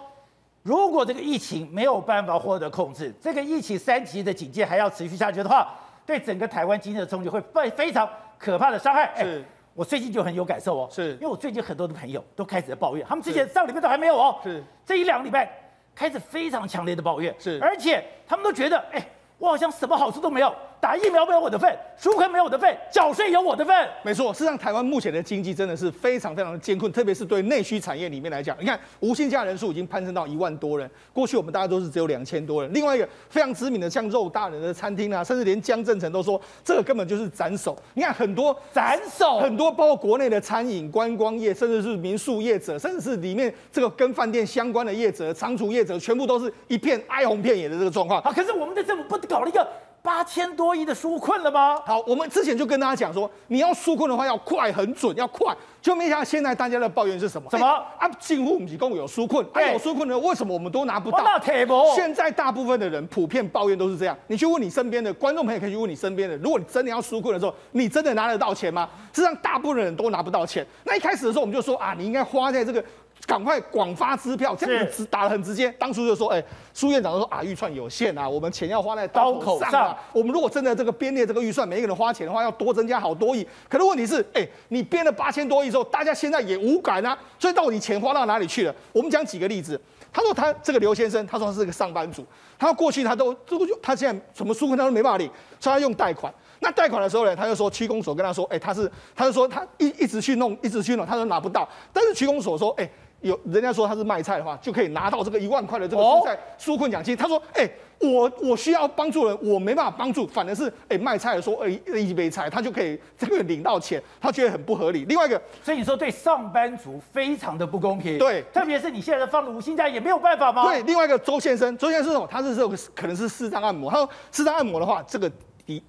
如果这个疫情没有办法获得控制，这个疫情三级的警戒还要持续下去的话，对整个台湾经济的冲击会非非常可怕的伤害。是。我最近就很有感受哦，是。因为我最近很多的朋友都开始在抱怨，他们之前上礼拜都还没有哦，是。这一两个礼拜开始非常强烈的抱怨，是。而且他们都觉得，哎，我好像什么好处都没有。打疫苗没有我的份，纾困没有我的份，缴税有我的份。没错，事实上台湾目前的经济真的是非常非常的艰困，特别是对内需产业里面来讲，你看无薪假人数已经攀升到一万多人，过去我们大家都是只有两千多人。另外一个非常知名的像肉大人的餐厅啊，甚至连江正成都说这个根本就是斩首。你看很多斩首，很多包括国内的餐饮、观光业，甚至是民宿业者，甚至是里面这个跟饭店相关的业者、仓储业者，全部都是一片哀鸿遍野的这个状况。好，可是我们的政府不搞了一个。八千多亿的纾困了吗？好，我们之前就跟大家讲说，你要纾困的话要快、很准，要快。就没想到现在大家的抱怨是什么？什么？啊，近乎提共有纾困，啊有纾困呢？为什么我们都拿不到？不现在大部分的人普遍抱怨都是这样。你去问你身边的观众朋友，可以去问你身边的，如果你真的要纾困的时候，你真的拿得到钱吗？实际上，大部分人都拿不到钱。那一开始的时候，我们就说啊，你应该花在这个。赶快广发支票，这样子直打得很直接。当初就说，哎，苏院长都说啊，预算有限啊，我们钱要花在刀口上啊。我们如果真的这个编列这个预算，每一个人花钱的话，要多增加好多亿。可是问题是，哎，你编了八千多亿之后，大家现在也无感啊。所以到底钱花到哪里去了？我们讲几个例子。他说他这个刘先生，他说他是个上班族，他说过去他都这个他现在什么纾困他都没办法领，所以他用贷款。那贷款的时候呢，他就说区公所跟他说，哎，他是他就说他一一直去弄，一直去弄，他都拿不到。但是区公所说，哎。有人家说他是卖菜的话，就可以拿到这个一万块的这个蔬菜纾困奖金。他说：“哎，我我需要帮助人，我没办法帮助，反而是哎卖菜的说，哎一杯菜，他就可以这个领到钱，他觉得很不合理。另外一个，所以你说对上班族非常的不公平。对，特别是你现在放了无薪假也没有办法吗？对，另外一个周先生，周先生他是这种可能是视障按摩，他说视障按摩的话，这个。”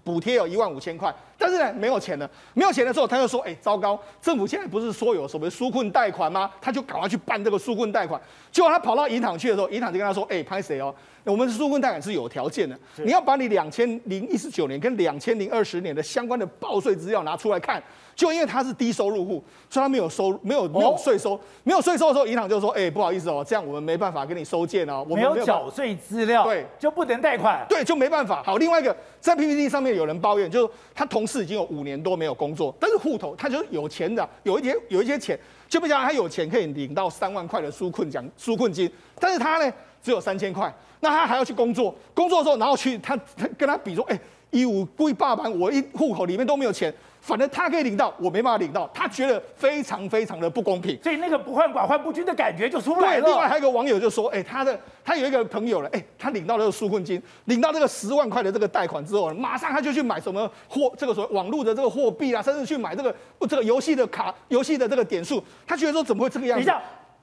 补贴有一万五千块，但是呢，没有钱了。没有钱的时候，他就说：“哎，糟糕，政府现在不是说有什么纾困贷款吗？”他就赶快去办这个纾困贷款。结果他跑到银行去的时候，银行就跟他说：“哎，拍谁哦？我们纾困贷款是有条件的，你要把你两千零一十九年跟两千零二十年的相关的报税资料拿出来看。”就因为他是低收入户，所以他没有收，没有没有税收，哦、没有税收的时候，银行就说：“哎、欸，不好意思哦，这样我们没办法给你收件哦，我们没有缴税资料，对，就不能贷款，对，就没办法。”好，另外一个在 PPT 上面有人抱怨，就是他同事已经有五年多没有工作，但是户头他就是有钱的，有一点有一些钱，就不讲他有钱可以领到三万块的纾困奖纾困金，但是他呢只有三千块，那他还要去工作，工作的时候然后去他他跟他比说：“哎、欸，一五贵爸爸，我一户口里面都没有钱。”反正他可以领到，我没办法领到，他觉得非常非常的不公平，所以那个不患寡患不均的感觉就出来了。对，另外还有一个网友就说，哎、欸，他的他有一个朋友了，哎、欸，他领到这个纾困金，领到这个十万块的这个贷款之后，马上他就去买什么货，这个所谓网络的这个货币啊，甚至去买这个这个游戏的卡，游戏的这个点数，他觉得说怎么会这个样子？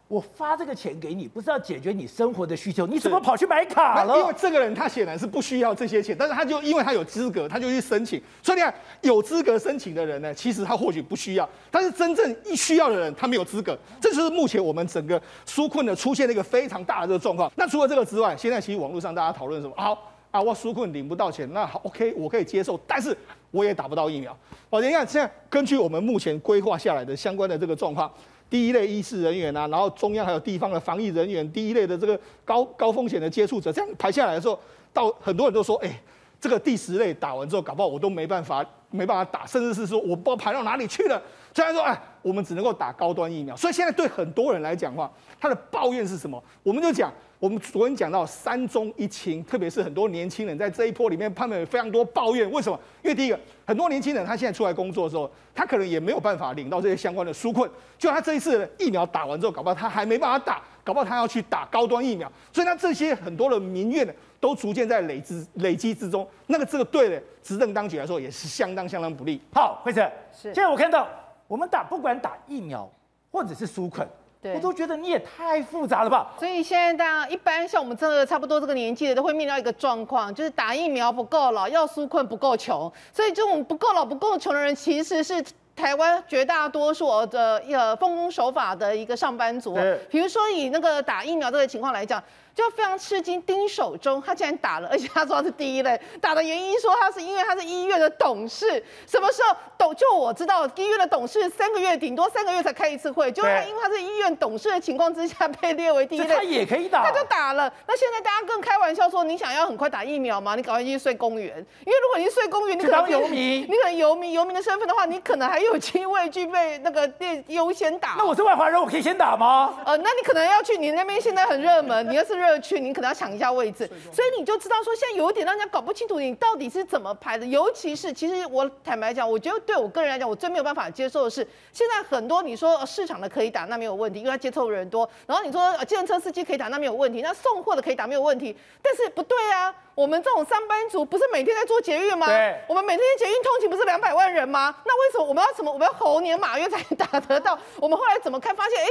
我发这个钱给你，不是要解决你生活的需求，你怎么跑去买卡了？因为这个人他显然是不需要这些钱，但是他就因为他有资格，他就去申请。所以你看，有资格申请的人呢，其实他或许不需要，但是真正一需要的人，他没有资格。这就是目前我们整个纾困的出现了一个非常大的这个状况。那除了这个之外，现在其实网络上大家讨论什么？好啊，我纾困领不到钱，那好，OK，我可以接受，但是我也打不到疫苗。好，你看现在根据我们目前规划下来的相关的这个状况。第一类医师人员啊，然后中央还有地方的防疫人员，第一类的这个高高风险的接触者，这样排下来的时候，到很多人都说，哎，这个第十类打完之后，搞不好我都没办法，没办法打，甚至是说我不知道排到哪里去了。虽然说，哎，我们只能够打高端疫苗，所以现在对很多人来讲的话，他的抱怨是什么？我们就讲。我们昨天讲到三中一轻，特别是很多年轻人在这一波里面，他们有非常多抱怨。为什么？因为第一个，很多年轻人他现在出来工作的时候，他可能也没有办法领到这些相关的纾困。就他这一次疫苗打完之后，搞不好他还没办法打，搞不好他要去打高端疫苗。所以，他这些很多的民怨呢，都逐渐在累积累积之中。那个这个对的执政当局来说，也是相当相当不利。好，惠珊，是。现在我看到我们打不管打疫苗或者是纾困。我都觉得你也太复杂了吧！所以现在大家一般像我们这个差不多这个年纪的，都会面临到一个状况，就是打疫苗不够老，要纾困不够穷，所以这种不够老、不够穷的人，其实是台湾绝大多数的呃奉公守法的一个上班族，比如说以那个打疫苗这个情况来讲。就非常吃惊，丁守中他竟然打了，而且他说他是第一类，打的原因说他是因为他是医院的董事，什么时候董就我知道医院的董事三个月顶多三个月才开一次会，就因为他是医院董事的情况之下被列为第一类，他也可以打，他就打了。那现在大家更开玩笑说，你想要很快打疫苗吗？你赶快去睡公园，因为如果你睡公园，你可能游民，<laughs> 你可能游民游民的身份的话，你可能还有机会具备那个列优先打。<laughs> 那我是外华人，我可以先打吗？呃，那你可能要去，你那边现在很热门，你要是热。去，你可能要抢一下位置，所以你就知道说，现在有一点让人家搞不清楚你到底是怎么排的。尤其是，其实我坦白讲，我觉得对我个人来讲，我最没有办法接受的是，现在很多你说市场的可以打，那没有问题，因为他接触的人多。然后你说呃计程车司机可以打，那没有问题，那送货的可以打没有问题。但是不对啊，我们这种上班族不是每天在做捷运吗？我们每天捷运通勤不是两百万人吗？那为什么我们要什么？我们要猴年马月才打得到？我们后来怎么看发现？哎。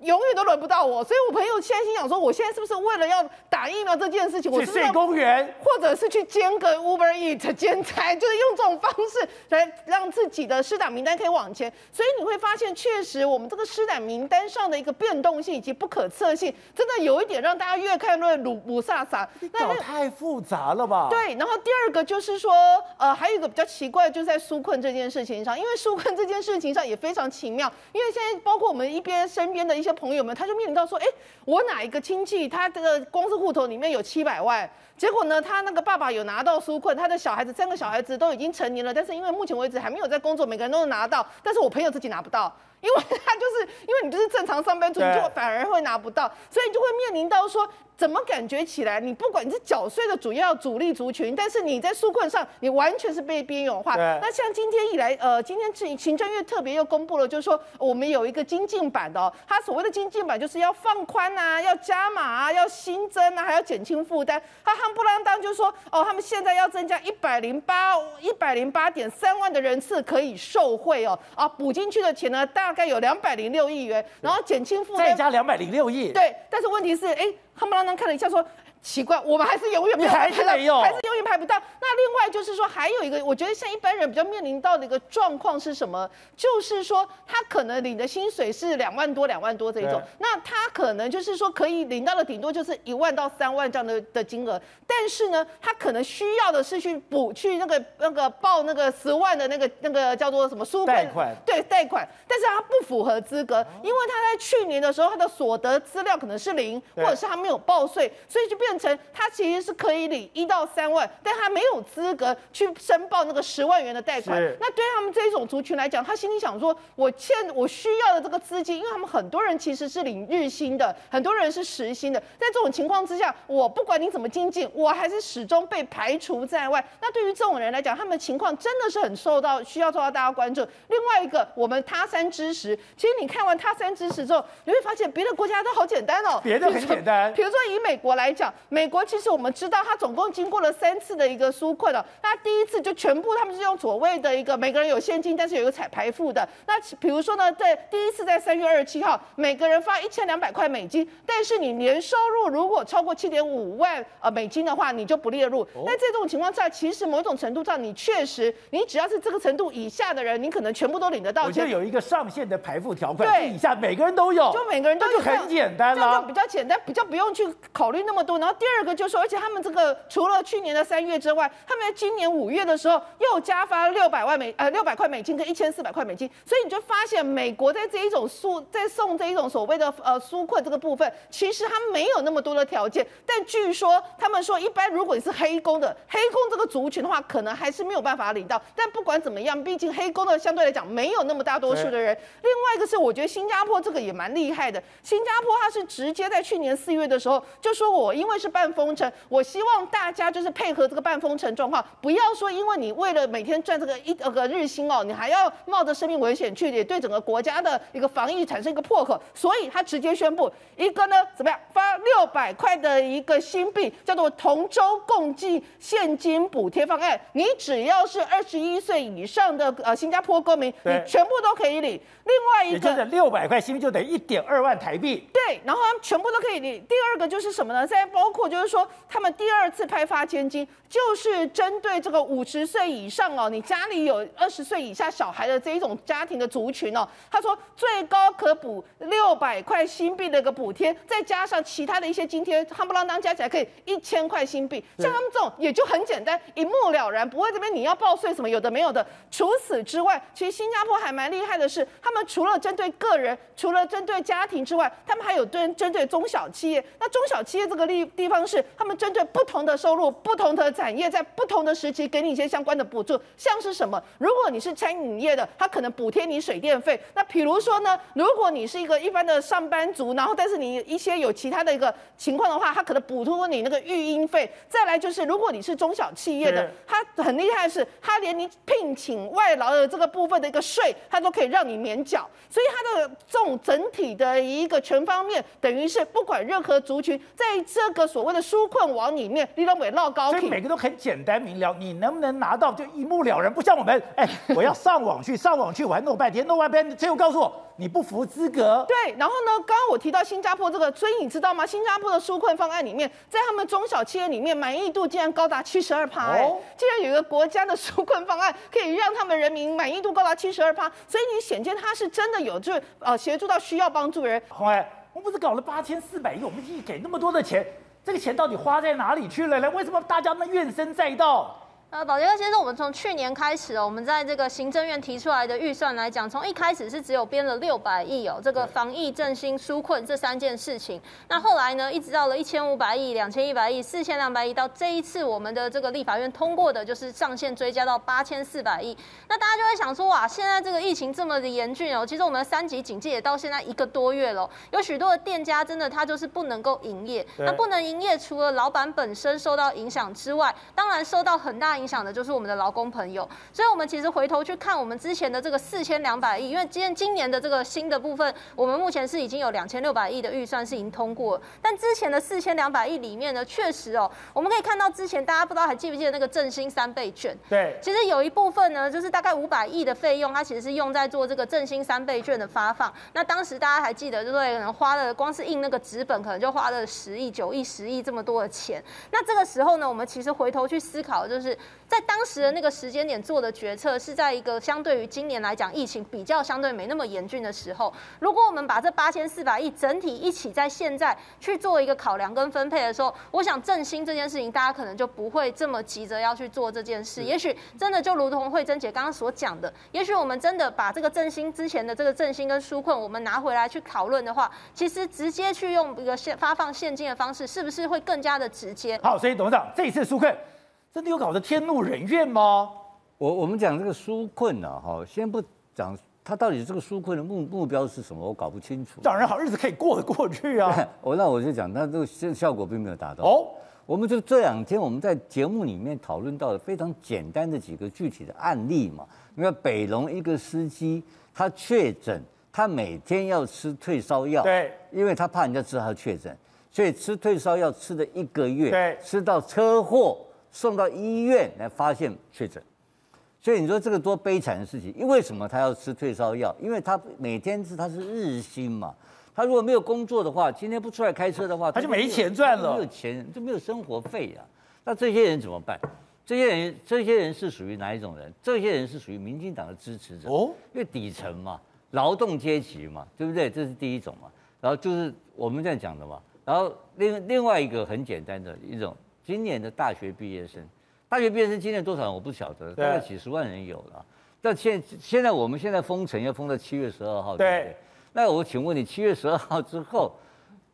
永远都轮不到我，所以我朋友现在心想说，我现在是不是为了要打疫苗这件事情，我是睡公园，或者是去兼个 Uber Eat 兼差，就是用这种方式来让自己的施打名单可以往前。所以你会发现，确实我们这个施打名单上的一个变动性以及不可测性，真的有一点让大家越看越鲁鲁萨萨。那太复杂了吧？对。然后第二个就是说，呃，还有一个比较奇怪，就是在纾困这件事情上，因为纾困这件事情上也非常奇妙，因为现在包括我们一边身边的一些。朋友们，他就面临到说，哎，我哪一个亲戚，他这个公司户头里面有七百万，结果呢，他那个爸爸有拿到纾困，他的小孩子三个小孩子都已经成年了，但是因为目前为止还没有在工作，每个人都能拿到，但是我朋友自己拿不到，因为他就是因为你就是正常上班族，你就反而会拿不到，所以你就会面临到说。怎么感觉起来？你不管你是缴税的主要主力族群，但是你在纾困上，你完全是被边缘化。那像今天以来，呃，今天行行政院特别又公布了，就是说我们有一个精进版的哦，它所谓的精进版就是要放宽啊，要加码啊，要新增啊，还要减轻负担。他夯不啷当就是说，哦，他们现在要增加一百零八一百零八点三万的人次可以受惠哦，啊，补进去的钱呢，大概有两百零六亿元，然后减轻负担再加两百零六亿。对，但是问题是，哎。他们刚刚看了一下，说奇怪，我们还是永远没有排到，还是永远排不到。那另外就是说，还有一个，我觉得像一般人比较面临到的一个状况是什么？就是说，他可能领的薪水是两万多、两万多这一种，那他可能就是说可以领到的顶多就是一万到三万这样的的金额，但是呢，他可能需要的是去补去那个那个报那个十万的那个那个叫做什么贷款，对贷款，但是他不符合资格，因为他在去年的时候他的所得资料可能是零，或者是他没有。没有报税，所以就变成他其实是可以领一到三万，但他没有资格去申报那个十万元的贷款。那对他们这种族群来讲，他心里想说：我欠我需要的这个资金，因为他们很多人其实是领日薪的，很多人是时薪的。在这种情况之下，我不管你怎么精进，我还是始终被排除在外。那对于这种人来讲，他们的情况真的是很受到需要受到大家关注。另外一个，我们他山之石，其实你看完他山之石之后，你会发现别的国家都好简单哦，别的很简单。比如说以美国来讲，美国其实我们知道，它总共经过了三次的一个纾困了。那第一次就全部他们是用所谓的一个每个人有现金，但是有一个彩排付的。那比如说呢，在第一次在三月二十七号，每个人发一千两百块美金，但是你年收入如果超过七点五万呃美金的话，你就不列入。那这种情况下，其实某种程度上，你确实你只要是这个程度以下的人，你可能全部都领得到。我觉得有一个上限的排付条款，对，以下每个人都有，就每个人都就很简单了，就比较简单，比较不用去。考虑那么多，然后第二个就是说，而且他们这个除了去年的三月之外，他们在今年五月的时候又加发六百万美呃六百块美金跟一千四百块美金，所以你就发现美国在这一种纾在送这一种所谓的呃纾困这个部分，其实他没有那么多的条件，但据说他们说一般如果你是黑工的黑工这个族群的话，可能还是没有办法领到。但不管怎么样，毕竟黑工的相对来讲没有那么大多数的人。另外一个是我觉得新加坡这个也蛮厉害的，新加坡它是直接在去年四月的时候。就说我因为是半封城，我希望大家就是配合这个半封城状况，不要说因为你为了每天赚这个一呃个日薪哦，你还要冒着生命危险去，也对整个国家的一个防疫产生一个破口，所以他直接宣布一个呢怎么样发六百块的一个新币，叫做同舟共济现金补贴方案，你只要是二十一岁以上的呃新加坡公民，你全部都可以领。另外一个，六百块新币就等于一点二万台币。对，然后他们全部都可以领。第二个就是什么呢？在包包括就是说他们第二次派发千金，就是针对这个五十岁以上哦，你家里有二十岁以下小孩的这一种家庭的族群哦，他说最高可补六百块新币的一个补贴，再加上其他的一些津贴，夯不啷当加起来可以一千块新币。像他们这种也就很简单，一目了然，不会这边你要报税什么有的没有的。除此之外，其实新加坡还蛮厉害的是，他们除了针对个人，除了针对家庭之外，他们还有对针对中小企业。那中小企业这个利地方是，他们针对不同的收入、不同的产业，在不同的时期给你一些相关的补助，像是什么？如果你是餐饮业的，他可能补贴你水电费。那比如说呢，如果你是一个一般的上班族，然后但是你一些有其他的一个情况的话，他可能补贴你那个育婴费。再来就是，如果你是中小企业的，他很厉害的是，他连你聘请外劳的这个部分的一个税，他都可以让你免缴。所以他的这种整体的一个全方面，等于是不管任何族群，在这个所谓的纾困网里面，你都会绕高。所以每个都很简单明了，你能不能拿到就一目了然，不像我们，<laughs> 哎，我要上网去，上网去，我还弄半天，弄半天，最后告诉我你不符资格。对，然后呢，刚刚我提到新加坡这个，所以你知道吗？新加坡的纾困方案里面，在他们中小企业里面，满意度竟然高达七十二趴，哦，竟然有一个国家的纾困方案可以让他们人民满意度高达七十二趴，所以你显见他是真的有就是呃协助到需要帮助的人。红爱，我们不是搞了八千四百亿，我们一给那么多的钱。这个钱到底花在哪里去了呢？为什么大家那怨声载道？呃，保杰哥先生，我们从去年开始哦，我们在这个行政院提出来的预算来讲，从一开始是只有编了六百亿哦，这个防疫振兴纾困这三件事情。那后来呢，一直到了一千五百亿、两千一百亿、四千两百亿，到这一次我们的这个立法院通过的，就是上限追加到八千四百亿。那大家就会想说，哇，现在这个疫情这么的严峻哦，其实我们的三级警戒也到现在一个多月了，有许多的店家真的他就是不能够营业。那不能营业，除了老板本身受到影响之外，当然受到很大影响的就是我们的劳工朋友，所以我们其实回头去看我们之前的这个四千两百亿，因为今年今年的这个新的部分，我们目前是已经有两千六百亿的预算是已经通过了，但之前的四千两百亿里面呢，确实哦，我们可以看到之前大家不知道还记不记得那个振兴三倍券？对，其实有一部分呢，就是大概五百亿的费用，它其实是用在做这个振兴三倍券的发放。那当时大家还记得，就是可能花了光是印那个纸本，可能就花了十亿、九亿、十亿这么多的钱。那这个时候呢，我们其实回头去思考，就是。在当时的那个时间点做的决策，是在一个相对于今年来讲疫情比较相对没那么严峻的时候。如果我们把这八千四百亿整体一起在现在去做一个考量跟分配的时候，我想振兴这件事情，大家可能就不会这么急着要去做这件事。也许真的就如同慧珍姐刚刚所讲的，也许我们真的把这个振兴之前的这个振兴跟纾困，我们拿回来去讨论的话，其实直接去用一个现发放现金的方式，是不是会更加的直接？好，所以董事长这一次纾困。真的有搞得天怒人怨吗？我我们讲这个纾困呢，哈，先不讲他到底这个纾困的目目标是什么，我搞不清楚。让人好日子可以过得过去啊！<laughs> 我那我就讲，他这个效效果并没有达到。哦，我们就这两天我们在节目里面讨论到的非常简单的几个具体的案例嘛。你看北龙一个司机，他确诊，他每天要吃退烧药，对，因为他怕人家知道他确诊，所以吃退烧药吃了一个月，对，吃到车祸。送到医院来发现确诊，所以你说这个多悲惨的事情？因为什么他要吃退烧药？因为他每天是他是日薪嘛，他如果没有工作的话，今天不出来开车的话，他就没钱赚了，没有钱就没有生活费啊。那这些人怎么办？这些人这些人是属于哪一种人？这些人是属于民进党的支持者哦，因为底层嘛，劳动阶级嘛，对不对？这是第一种嘛。然后就是我们这样讲的嘛。然后另另外一个很简单的一种。今年的大学毕业生，大学毕业生今年多少人我不晓得，大概几十万人有了。但现现在我们现在封城要封到七月十二号，对不对？那我请问你，七月十二号之后，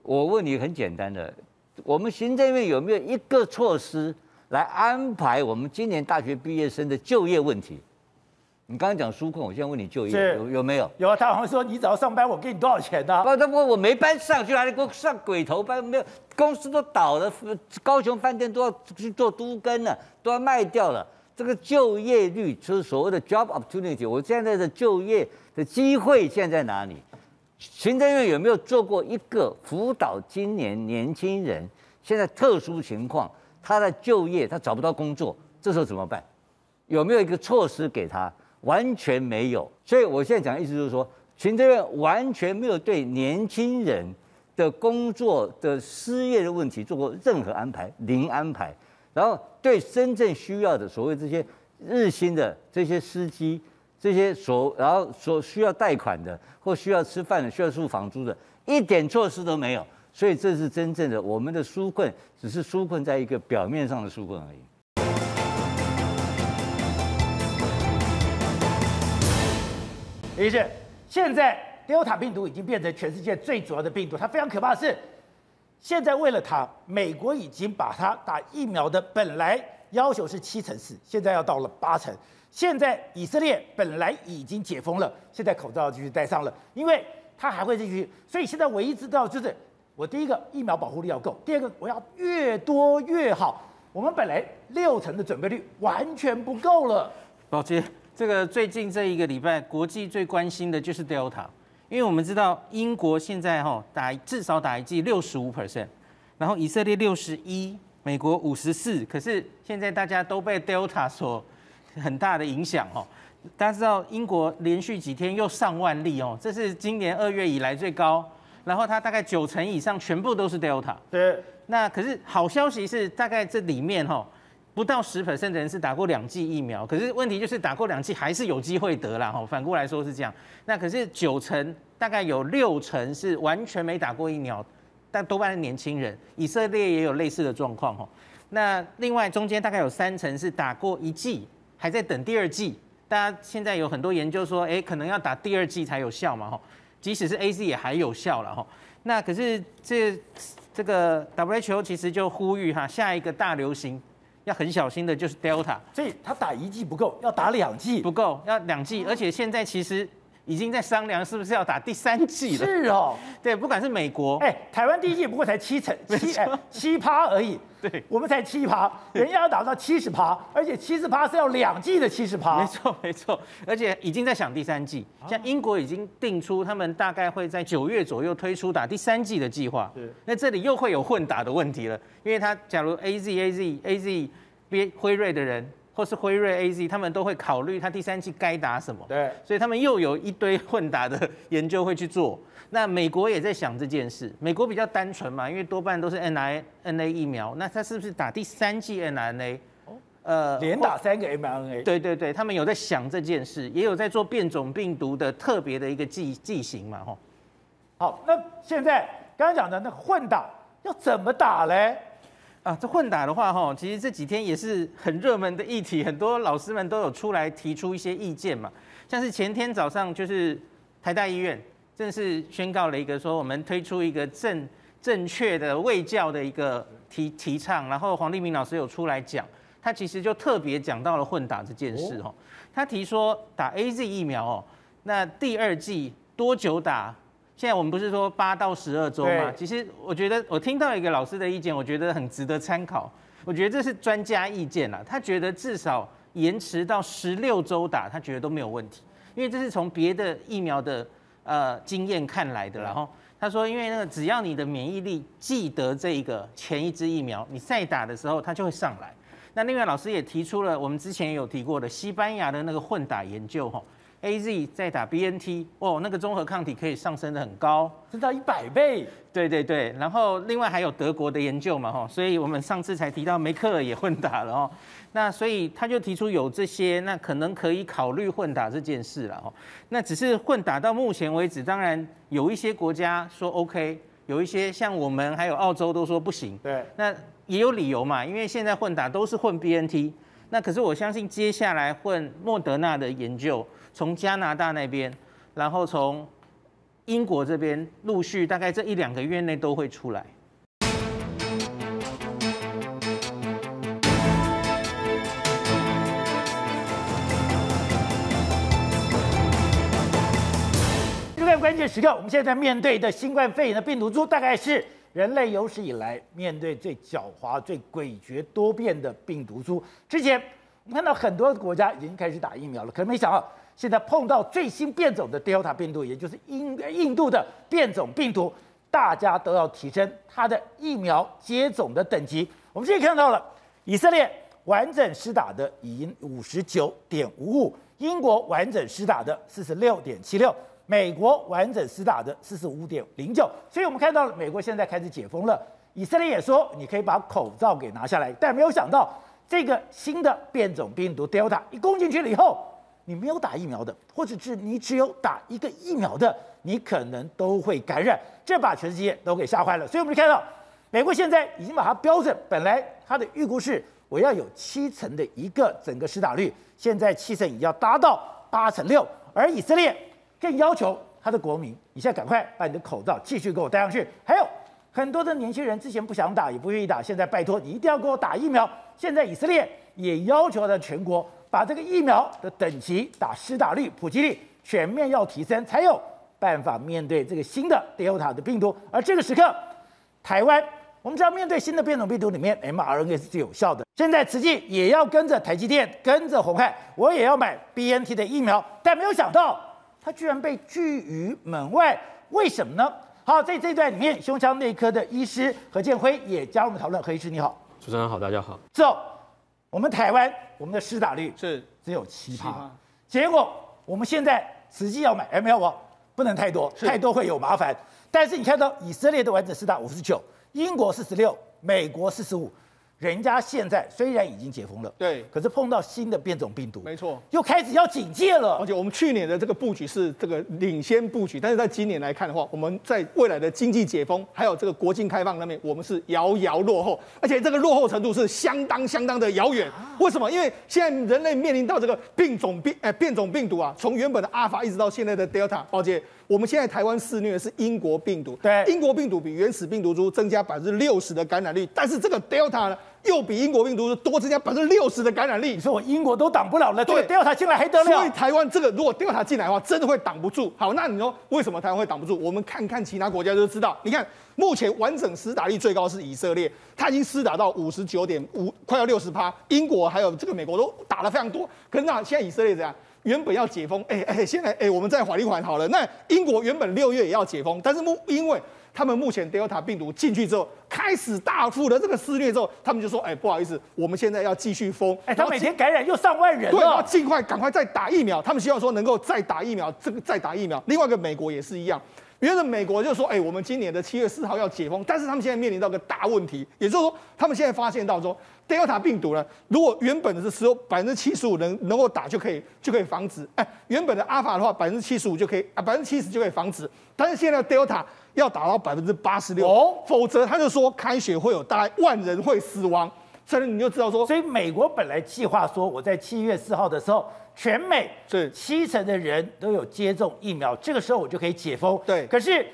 我问你很简单的，我们行政院有没有一个措施来安排我们今年大学毕业生的就业问题？你刚刚讲纾困，我现在问你就业有有没有？有啊，他好像说你只要上班，我给你多少钱呢？不，他我我没班上去，还得给我上鬼头班，没有公司都倒了，高雄饭店都要去做都更了，都要卖掉了。这个就业率就是所谓的 job opportunity，我现在的就业的机会现在在哪里？行政院有没有做过一个辅导今年年轻人现在特殊情况，他的就业他找不到工作，这时候怎么办？有没有一个措施给他？完全没有，所以我现在讲的意思就是说，行政院完全没有对年轻人的工作的失业的问题做过任何安排，零安排。然后对真正需要的所谓这些日薪的这些司机，这些所然后所需要贷款的或需要吃饭的、需要付房租的，一点措施都没有。所以这是真正的我们的纾困，只是纾困在一个表面上的纾困而已。李医师，现在 Delta 病毒已经变成全世界最主要的病毒，它非常可怕的是，现在为了它，美国已经把它打疫苗的本来要求是七成四，现在要到了八成。现在以色列本来已经解封了，现在口罩要继续戴上了，因为它还会继续。所以现在唯一知道就是，我第一个疫苗保护力要够，第二个我要越多越好。我们本来六成的准备率完全不够了，老金。这个最近这一个礼拜，国际最关心的就是 Delta，因为我们知道英国现在哈打至少打一剂六十五 percent，然后以色列六十一，美国五十四，可是现在大家都被 Delta 所很大的影响哦。大家知道英国连续几天又上万例哦，这是今年二月以来最高，然后它大概九成以上全部都是 Delta。对，那可是好消息是大概这里面哈。不到十 percent 的人是打过两剂疫苗，可是问题就是打过两剂还是有机会得啦。哈。反过来说是这样，那可是九成大概有六成是完全没打过疫苗，但多半是年轻人。以色列也有类似的状况哈。那另外中间大概有三成是打过一剂，还在等第二剂。大家现在有很多研究说，哎，可能要打第二剂才有效嘛哈。即使是 AZ 也还有效了哈。那可是这这个 WHO 其实就呼吁哈，下一个大流行。要很小心的，就是 Delta，所以他打一剂不够，要打两剂不够，要两剂，而且现在其实已经在商量是不是要打第三剂了。是哦，<laughs> 对，不管是美国，哎，台湾第一剂不过才七成七哎七趴而已，对，我们才七趴，人家要打到七十趴，而且七十趴是要两季的七十趴。没错没错，而且已经在想第三季，像英国已经定出他们大概会在九月左右推出打第三季的计划。对，那这里又会有混打的问题了。因为他假如 A Z A Z A Z 别辉瑞的人，或是辉瑞 A Z，他们都会考虑他第三季该打什么。对，所以他们又有一堆混打的研究会去做。那美国也在想这件事。美国比较单纯嘛，因为多半都是 N I N A 疫苗，那他是不是打第三季 N I N A？呃，连打三个 M R N A。对对对，他们有在想这件事，也有在做变种病毒的特别的一个剂剂型嘛，吼。好，那现在刚刚讲的那混打要怎么打嘞？啊，这混打的话，哈，其实这几天也是很热门的议题，很多老师们都有出来提出一些意见嘛。像是前天早上，就是台大医院正式宣告了一个说，我们推出一个正正确的卫教的一个提提倡，然后黄立明老师有出来讲，他其实就特别讲到了混打这件事，哦，他提说打 AZ 疫苗哦，那第二季多久打？现在我们不是说八到十二周吗？其实我觉得我听到一个老师的意见，我觉得很值得参考。我觉得这是专家意见啦，他觉得至少延迟到十六周打，他觉得都没有问题，因为这是从别的疫苗的呃经验看来的。然后他说，因为那个只要你的免疫力记得这一个前一支疫苗，你再打的时候它就会上来。那另外老师也提出了我们之前有提过的西班牙的那个混打研究哈。A Z 再打 B N T，哦，那个综合抗体可以上升的很高，升到一百倍。对对对，然后另外还有德国的研究嘛，哈，所以我们上次才提到梅克尔也混打了哦。那所以他就提出有这些，那可能可以考虑混打这件事了哦。那只是混打到目前为止，当然有一些国家说 OK，有一些像我们还有澳洲都说不行。对，那也有理由嘛，因为现在混打都是混 B N T，那可是我相信接下来混莫德纳的研究。从加拿大那边，然后从英国这边陆续，大概这一两个月内都会出来。这个关键时刻，我们现在面对的新冠肺炎的病毒株，大概是人类有史以来面对最狡猾、最诡谲多变的病毒株。之前我们看到很多国家已经开始打疫苗了，可是没想到。现在碰到最新变种的 Delta 病毒，也就是印印度的变种病毒，大家都要提升它的疫苗接种的等级。我们现在看到了，以色列完整施打的已经五十九点五五，英国完整施打的四十六点七六，美国完整施打的四十五点零九，所以我们看到了美国现在开始解封了。以色列也说你可以把口罩给拿下来，但没有想到这个新的变种病毒 Delta 一攻进去了以后，你没有打疫苗的，或者是你只有打一个疫苗的，你可能都会感染，这把全世界都给吓坏了。所以我们就看到美国现在已经把它标准，本来它的预估是我要有七成的一个整个施打率，现在七成已要达到八成六，而以色列。更要求他的国民，你现在赶快把你的口罩继续给我戴上去。还有很多的年轻人之前不想打，也不愿意打，现在拜托你一定要给我打疫苗。现在以色列也要求他全国把这个疫苗的等级、打施打率、普及率全面要提升，才有办法面对这个新的 Delta 的病毒。而这个时刻，台湾我们知道面对新的变种病毒里面，mRNA 是最有效的。现在慈济也要跟着台积电、跟着红海，我也要买 BNT 的疫苗，但没有想到。它居然被拒于门外，为什么呢？好，在这一段里面，胸腔内科的医师何建辉也加入我们讨论。何医师你好，主持人好，大家好。之后，我们台湾我们的施打率是只有七趴，结果我们现在实际要买 ml 不能太多，太多会有麻烦。但是你看到以色列的完整施打五十九，英国四十六，美国四十五。人家现在虽然已经解封了，对，可是碰到新的变种病毒，没错，又开始要警戒了。而且我们去年的这个布局是这个领先布局，但是在今年来看的话，我们在未来的经济解封还有这个国境开放那边，我们是遥遥落后，而且这个落后程度是相当相当的遥远。为什么？因为现在人类面临到这个病种病呃变种病毒啊，从原本的阿尔法一直到现在的 Delta，宝杰。我们现在台湾肆虐的是英国病毒，对，英国病毒比原始病毒株增加百分之六十的感染率，但是这个 Delta 呢，又比英国病毒多增加百分之六十的感染力。你说我英国都挡不了了，对，Delta 进来还得了？所以台湾这个如果 Delta 进来的话，真的会挡不住。好，那你说为什么台湾会挡不住？我们看看其他国家就知道。你看，目前完整施打率最高是以色列，它已经施打到五十九点五，快要六十趴。英国还有这个美国都打了非常多，可是那现在以色列怎样？原本要解封，哎、欸、哎、欸，现在哎、欸，我们在缓一缓好了。那英国原本六月也要解封，但是目因为他们目前 Delta 病毒进去之后，开始大幅的这个肆虐之后，他们就说，哎、欸，不好意思，我们现在要继续封。哎、欸，他每天感染又上万人了，对，要尽快赶快再打疫苗。他们希望说能够再打疫苗，这个再打疫苗。另外一个美国也是一样。原本美国就说，哎、欸，我们今年的七月四号要解封，但是他们现在面临到一个大问题，也就是说，他们现在发现到说，Delta 病毒呢，如果原本的时候百分之七十五能能够打就可以就可以防止，哎、欸，原本的阿法的话百分之七十五就可以啊，百分之七十就可以防止，但是现在 Delta 要打到百分之八十六，哦，否则他就说开学会有大概万人会死亡，所以你就知道说，所以美国本来计划说我在七月四号的时候。全美是七成的人都有接种疫苗，这个时候我就可以解封。对，可是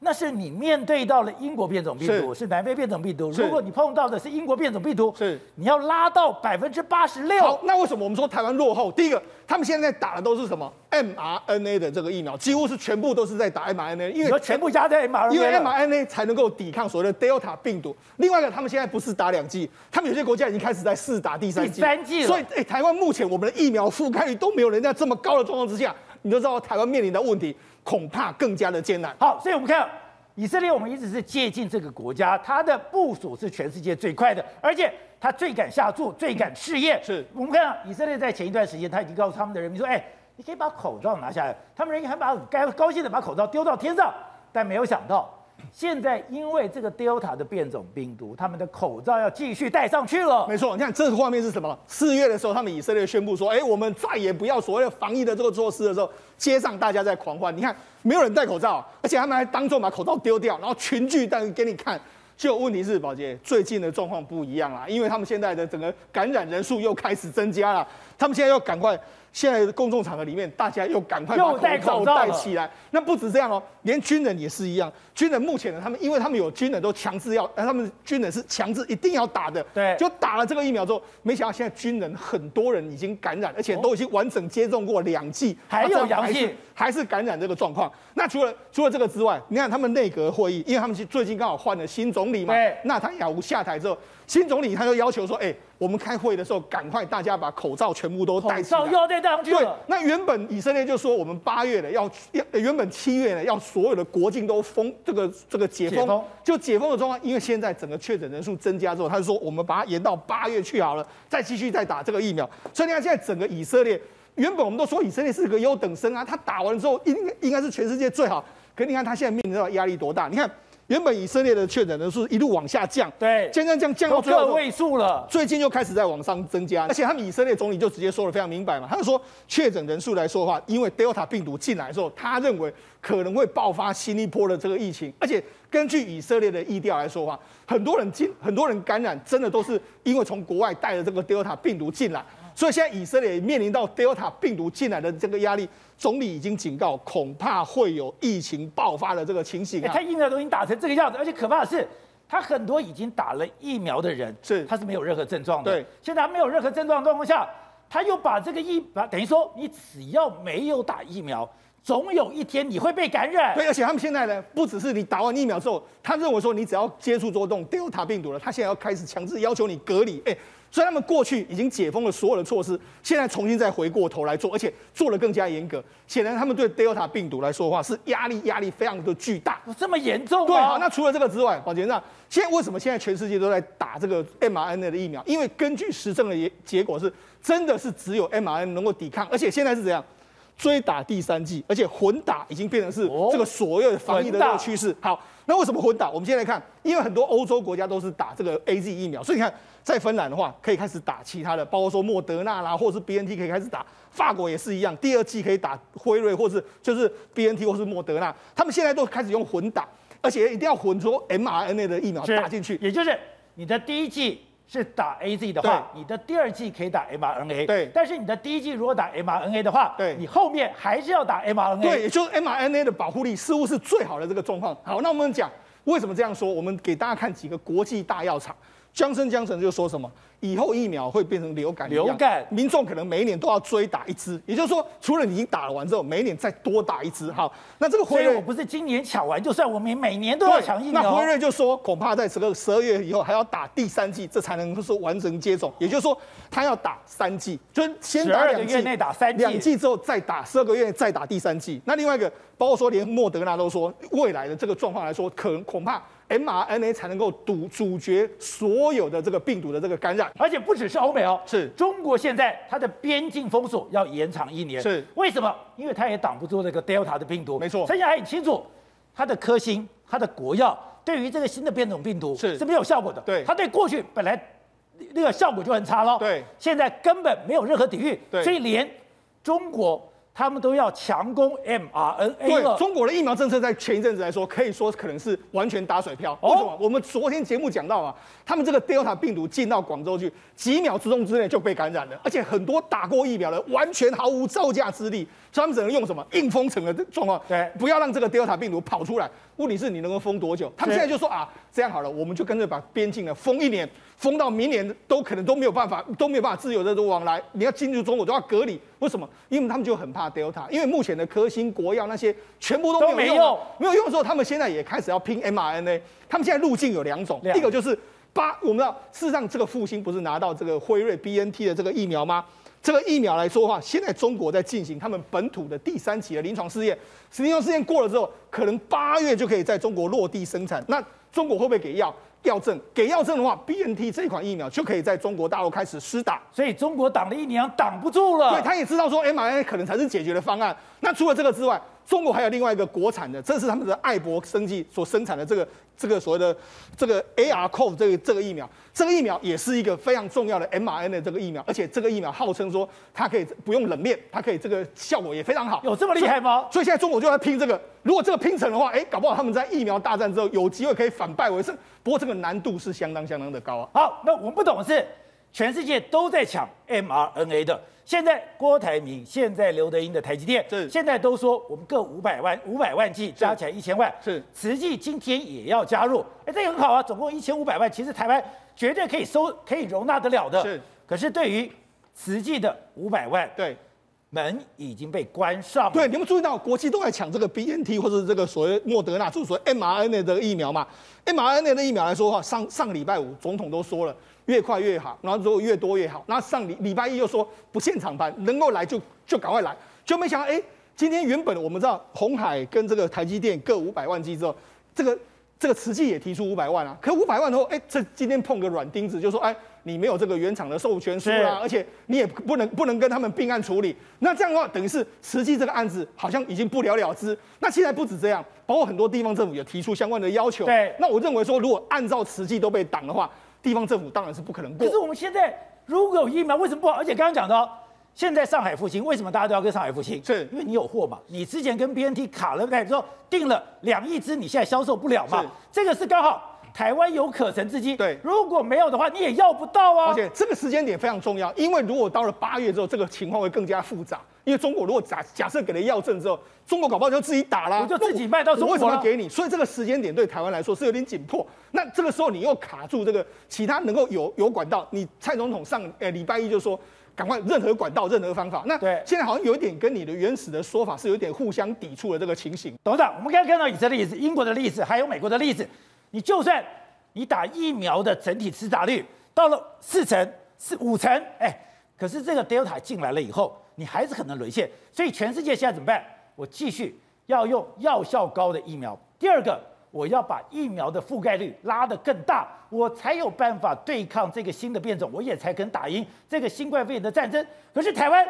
那是你面对到了英国变种病毒，是，是南非变种病毒。如果你碰到的是英国变种病毒，是你要拉到百分之八十六。好，那为什么我们说台湾落后？第一个。他们现在打的都是什么 mRNA 的这个疫苗，几乎是全部都是在打 mRNA，因为全部加在 mRNA，因为 mRNA 才能够抵抗所谓的 Delta 病毒。另外一个，他们现在不是打两剂，他们有些国家已经开始在试打第三剂。第三剂。所以，哎，台湾目前我们的疫苗覆盖率都没有人家这么高的状况之下，你都知道台湾面临的问题恐怕更加的艰难。好，所以我们看以色列，我们一直是接近这个国家，它的部署是全世界最快的，而且。它最敢下注，最敢试验。是我们看到以色列在前一段时间，他已经告诉他们的人民说：“哎，你可以把口罩拿下来。”他们人民还把该高兴的把口罩丢到天上，但没有想到，现在因为这个 Delta 的变种病毒，他们的口罩要继续戴上去了。没错，你看这个画面是什么？四月的时候，他们以色列宣布说：“哎，我们再也不要所谓的防疫的这个措施的时候，街上大家在狂欢。你看，没有人戴口罩，而且他们还当众把口罩丢掉，然后群聚但给你看。”就问题是宝杰最近的状况不一样啦，因为他们现在的整个感染人数又开始增加了，他们现在要赶快。现在的公众场合里面，大家又赶快把口罩戴起来。那不止这样哦，连军人也是一样。军人目前呢，他们因为他们有军人都强制要，他们军人是强制一定要打的。对，就打了这个疫苗之后，没想到现在军人很多人已经感染，而且都已经完整接种过两剂，还有阳性，还是感染这个状况。那除了除了这个之外，你看他们内阁会议，因为他们最近刚好换了新总理嘛，纳坦雅胡下台之后。新总理他就要求说：“哎、欸，我们开会的时候，赶快大家把口罩全部都戴起来。”口罩又要戴上去了。对，那原本以色列就说我们八月的要要，原本七月呢要所有的国境都封，这个这个解封，解封就解封的状况。因为现在整个确诊人数增加之后，他就说我们把它延到八月去好了，再继续再打这个疫苗。所以你看现在整个以色列。原本我们都说以色列是个优等生啊，他打完之后应应该是全世界最好。可你看他现在面临到压力多大？你看原本以色列的确诊人数一路往下降，对，降降降降到个位数了，最近又开始在往上增加。而且他们以色列总理就直接说的非常明白嘛，他就说确诊人数来说的话，因为 Delta 病毒进来的时候，他认为可能会爆发新一波的这个疫情。而且根据以色列的意调来说的话，很多人进很多人感染，真的都是因为从国外带了这个 Delta 病毒进来。所以现在以色列面临到 Delta 病毒进来的这个压力，总理已经警告，恐怕会有疫情爆发的这个情形啊。他疫苗都已经打成这个样子，而且可怕的是，他很多已经打了疫苗的人，是他是没有任何症状的。对，现在他没有任何症状的状况下，他又把这个疫，把等于说你只要没有打疫苗，总有一天你会被感染。对，而且他们现在呢，不只是你打完疫苗之后，他认为说你只要接触过这种 Delta 病毒了，他现在要开始强制要求你隔离。哎。所以他们过去已经解封了所有的措施，现在重新再回过头来做，而且做得更加严格。显然，他们对 Delta 病毒来说的话，是压力压力非常的巨大。这么严重？对，好，那除了这个之外，宝杰那现在为什么现在全世界都在打这个 mRNA 的疫苗？因为根据实证的结结果是，真的是只有 mRNA 能够抵抗，而且现在是怎样？追打第三剂，而且混打已经变成是这个所有的防疫的这个趋势。好，那为什么混打？我们现在看，因为很多欧洲国家都是打这个 AZ 疫苗，所以你看。在芬兰的话，可以开始打其他的，包括说莫德纳啦，或者是 BNT 可以开始打。法国也是一样，第二季可以打辉瑞，或是就是 BNT 或是莫德纳。他们现在都开始用混打，而且一定要混出 mRNA 的疫苗打进去。也就是你的第一季是打 AZ 的话，你的第二季可以打 mRNA。对。但是你的第一季如果打 mRNA 的话，对，你后面还是要打 mRNA。对，也就是 mRNA 的保护力似乎是最好的这个状况。好，那我们讲为什么这样说？我们给大家看几个国际大药厂。江森江城就说什么，以后疫苗会变成流感，流感民众可能每一年都要追打一支，也就是说，除了你已经打了完之后，每一年再多打一支。好，那这个辉瑞我不是今年抢完就算，我们每年都要抢疫苗。那辉瑞就说，恐怕在这个十二月以后还要打第三剂，这才能说完成接种。也就是说，他要打三剂，就是先打两剂，个月内打三剂，两剂之后再打十二个月内再打第三剂。那另外一个，包括说连莫德纳都说，未来的这个状况来说，可能恐怕。mRNA 才能够堵阻绝所有的这个病毒的这个感染，而且不只是欧美哦，是。中国现在它的边境封锁要延长一年，是。为什么？因为它也挡不住这个 Delta 的病毒，没错。陈家还很清楚，它的科兴、它的国药对于这个新的变种病毒是。是没有效果的，对，它对过去本来那个效果就很差了，对，现在根本没有任何抵御，对，所以连中国。他们都要强攻 mRNA 对，中国的疫苗政策在前一阵子来说，可以说可能是完全打水漂。为什么？我们昨天节目讲到啊，他们这个 Delta 病毒进到广州去，几秒之中之内就被感染了，而且很多打过疫苗的完全毫无招架之力，所以他们只能用什么硬封城的状况，对，不要让这个 Delta 病毒跑出来。问题是你能够封多久？他们现在就说啊，这样好了，我们就跟着把边境呢封一年，封到明年都可能都没有办法，<laughs> 都没有办法自由的都往来。你要进入中国都要隔离，为什么？因为他们就很怕 Delta，因为目前的科兴、国药那些全部都没有用，没有，用之后，他们现在也开始要拼 mRNA。他们现在路径有两种，一个就是八，我们知道事实上这个复兴不是拿到这个辉瑞 BNT 的这个疫苗吗？这个疫苗来说的话，现在中国在进行他们本土的第三期的临床试验，临床试验过了之后，可能八月就可以在中国落地生产。那中国会不会给药药证？给药证的话，BNT 这款疫苗就可以在中国大陆开始施打。所以中国挡了一年，挡不住了。对，他也知道说 mRNA 可能才是解决的方案。那除了这个之外，中国还有另外一个国产的，这是他们的爱博生技所生产的这个这个所谓的这个 ARCoV 这个这个疫苗，这个疫苗也是一个非常重要的 mRNA 的这个疫苗，而且这个疫苗号称说它可以不用冷链，它可以这个效果也非常好。有这么厉害吗？所以，现在中国就在拼这个，如果这个拼成的话，哎，搞不好他们在疫苗大战之后有机会可以反败为胜。不过这个难度是相当相当的高啊。好，那我们不懂的是，全世界都在抢 mRNA 的。现在郭台铭，现在刘德英的台积电，是现在都说我们各五百万，五百万剂加起来一千万，是慈济今天也要加入，哎，这个很好啊，总共一千五百万，其实台湾绝对可以收，可以容纳得了的。是，可是对于慈济的五百万，对，门已经被关上了。对，你们注意到国际都在抢这个 BNT 或者这个所谓莫德纳，就是所谓 mRNA 的疫苗嘛？mRNA 的疫苗来说的话，上上个礼拜五总统都说了。越快越好，然后如果越多越好。那上礼礼拜一又说不限厂牌，能够来就就赶快来，就没想到哎，今天原本我们知道鸿海跟这个台积电各五百万剂之后，这个这个慈济也提出五百万啊，可五百万的话，哎，这今天碰个软钉子，就说哎，你没有这个原厂的授权书啦，而且你也不能不能跟他们并案处理。那这样的话，等于是慈济这个案子好像已经不了了之。那现在不止这样，包括很多地方政府也提出相关的要求。对，那我认为说，如果按照慈济都被挡的话，地方政府当然是不可能过。可是我们现在如果有疫苗，为什么不好？而且刚刚讲到。现在上海复兴，为什么大家都要跟上海复兴？是因为你有货嘛？你之前跟 BNT 卡了，之后订了两亿支，你现在销售不了嘛？这个是刚好台湾有可乘之机。对，如果没有的话，你也要不到啊。而且这个时间点非常重要，因为如果到了八月之后，这个情况会更加复杂。因为中国如果假假设给了药证之后，中国搞不好就自己打了，我就自己卖到中国。为什么要给你？所以这个时间点对台湾来说是有点紧迫。那这个时候你又卡住这个其他能够有有管道，你蔡总统上诶礼拜一就说。赶快，任何管道，任何方法。那对，现在好像有一点跟你的原始的说法是有点互相抵触的这个情形。董事长，我们刚刚看到以色列的例子、英国的例子，还有美国的例子。你就算你打疫苗的整体施打率到了四成、是五成，哎，可是这个 Delta 进来了以后，你还是可能沦陷。所以全世界现在怎么办？我继续要用药效高的疫苗。第二个。我要把疫苗的覆盖率拉得更大，我才有办法对抗这个新的变种，我也才肯打赢这个新冠肺炎的战争。可是台湾，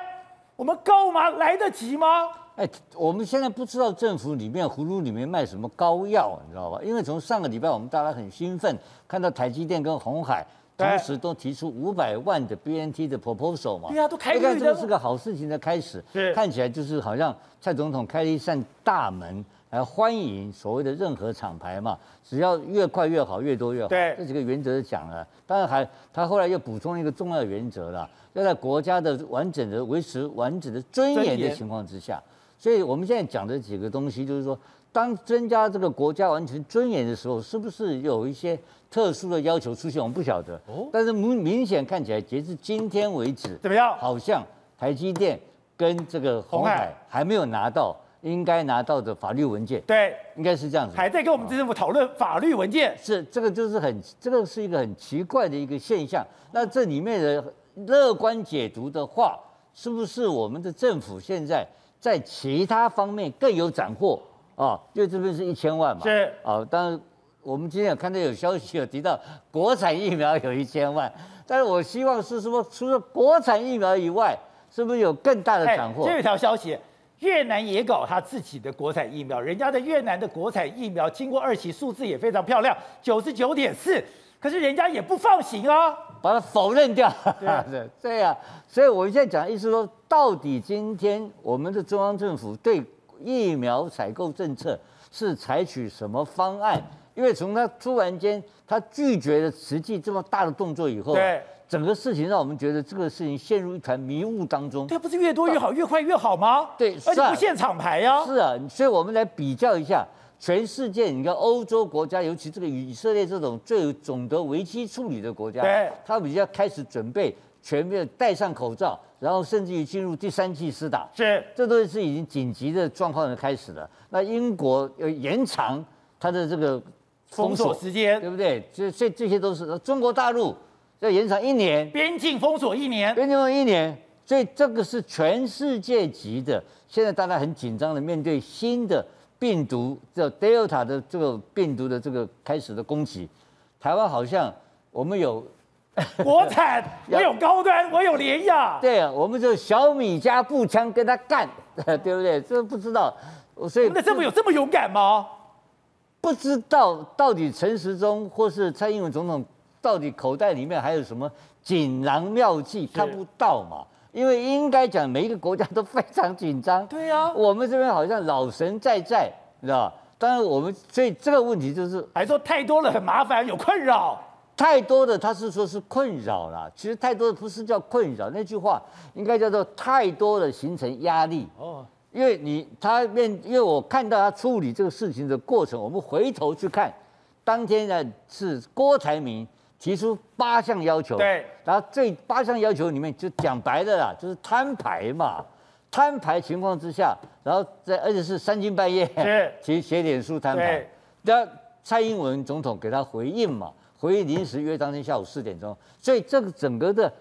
我们高吗？来得及吗？哎，我们现在不知道政府里面葫芦里面卖什么膏药，你知道吧？因为从上个礼拜我们大家很兴奋，看到台积电跟鸿海同时都提出五百万的 BNT 的 proposal 嘛，对啊，都开绿灯，看这个是个好事情的开始，看起来就是好像蔡总统开了一扇大门。来欢迎所谓的任何厂牌嘛，只要越快越好，越多越好。对，这几个原则讲了。当然还他后来又补充一个重要原则了，要在国家的完整的维持完整的尊严的情况之下。所以我们现在讲的几个东西，就是说，当增加这个国家完全尊严的时候，是不是有一些特殊的要求出现？我们不晓得。哦。但是明明显看起来，截至今天为止，怎么样？好像台积电跟这个鸿海还没有拿到。应该拿到的法律文件，对，应该是这样子。还在跟我们政府讨论法律文件，是这个就是很，这个是一个很奇怪的一个现象。那这里面的乐观解读的话，是不是我们的政府现在在其他方面更有斩获啊？因为这边是一千万嘛，是啊。当然，我们今天有看到有消息有提到国产疫苗有一千万，但是我希望是说，除了国产疫苗以外，是不是有更大的斩获？这有一条消息。越南也搞他自己的国产疫苗，人家的越南的国产疫苗经过二期，数字也非常漂亮，九十九点四，可是人家也不放行啊，把它否认掉。对 <laughs> 对啊，所以我现在讲的意思说，到底今天我们的中央政府对疫苗采购政策是采取什么方案？因为从他突然间他拒绝了实际这么大的动作以后，对。整个事情让我们觉得这个事情陷入一团迷雾当中。对，不是越多越好，越快越好吗？对，而且不限厂牌呀。是啊，所以我们来比较一下全世界，你看欧洲国家，尤其这个以色列这种最懂得危机处理的国家，对，他比较开始准备全面戴上口罩，然后甚至于进入第三季施打。是，这都是已经紧急的状况的开始了。那英国要延长它的这个封锁时间，对不对？这这这些都是中国大陆。要延长一年，边境封锁一年，边境封锁一年，所以这个是全世界级的。现在大家很紧张的面对新的病毒，叫 Delta 的这个病毒的这个开始的攻击。台湾好像我们有 <laughs> 国产，我有高端，我有联亚。对啊，我们就小米加步枪跟他干，<laughs> 对不对？这不知道，所以那政府有这么勇敢吗？不知道到底陈时中或是蔡英文总统。到底口袋里面还有什么锦囊妙计？看不到嘛？因为应该讲每一个国家都非常紧张。对啊，我们这边好像老神在在，你知道吧？当然我们所以这个问题就是，还说太多了很麻烦，有困扰。太多的他是说是困扰了，其实太多的不是叫困扰，那句话应该叫做太多的形成压力。哦，因为你他面，因为我看到他处理这个事情的过程，我们回头去看，当天呢是郭台铭。提出八项要求，对，然后这八项要求里面就讲白了啦，就是摊牌嘛，摊牌情况之下，然后在而且是三更半夜，是，<laughs> 写写脸书摊牌，那蔡英文总统给他回应嘛，回应临时约当天下午四点钟，所以这个整个的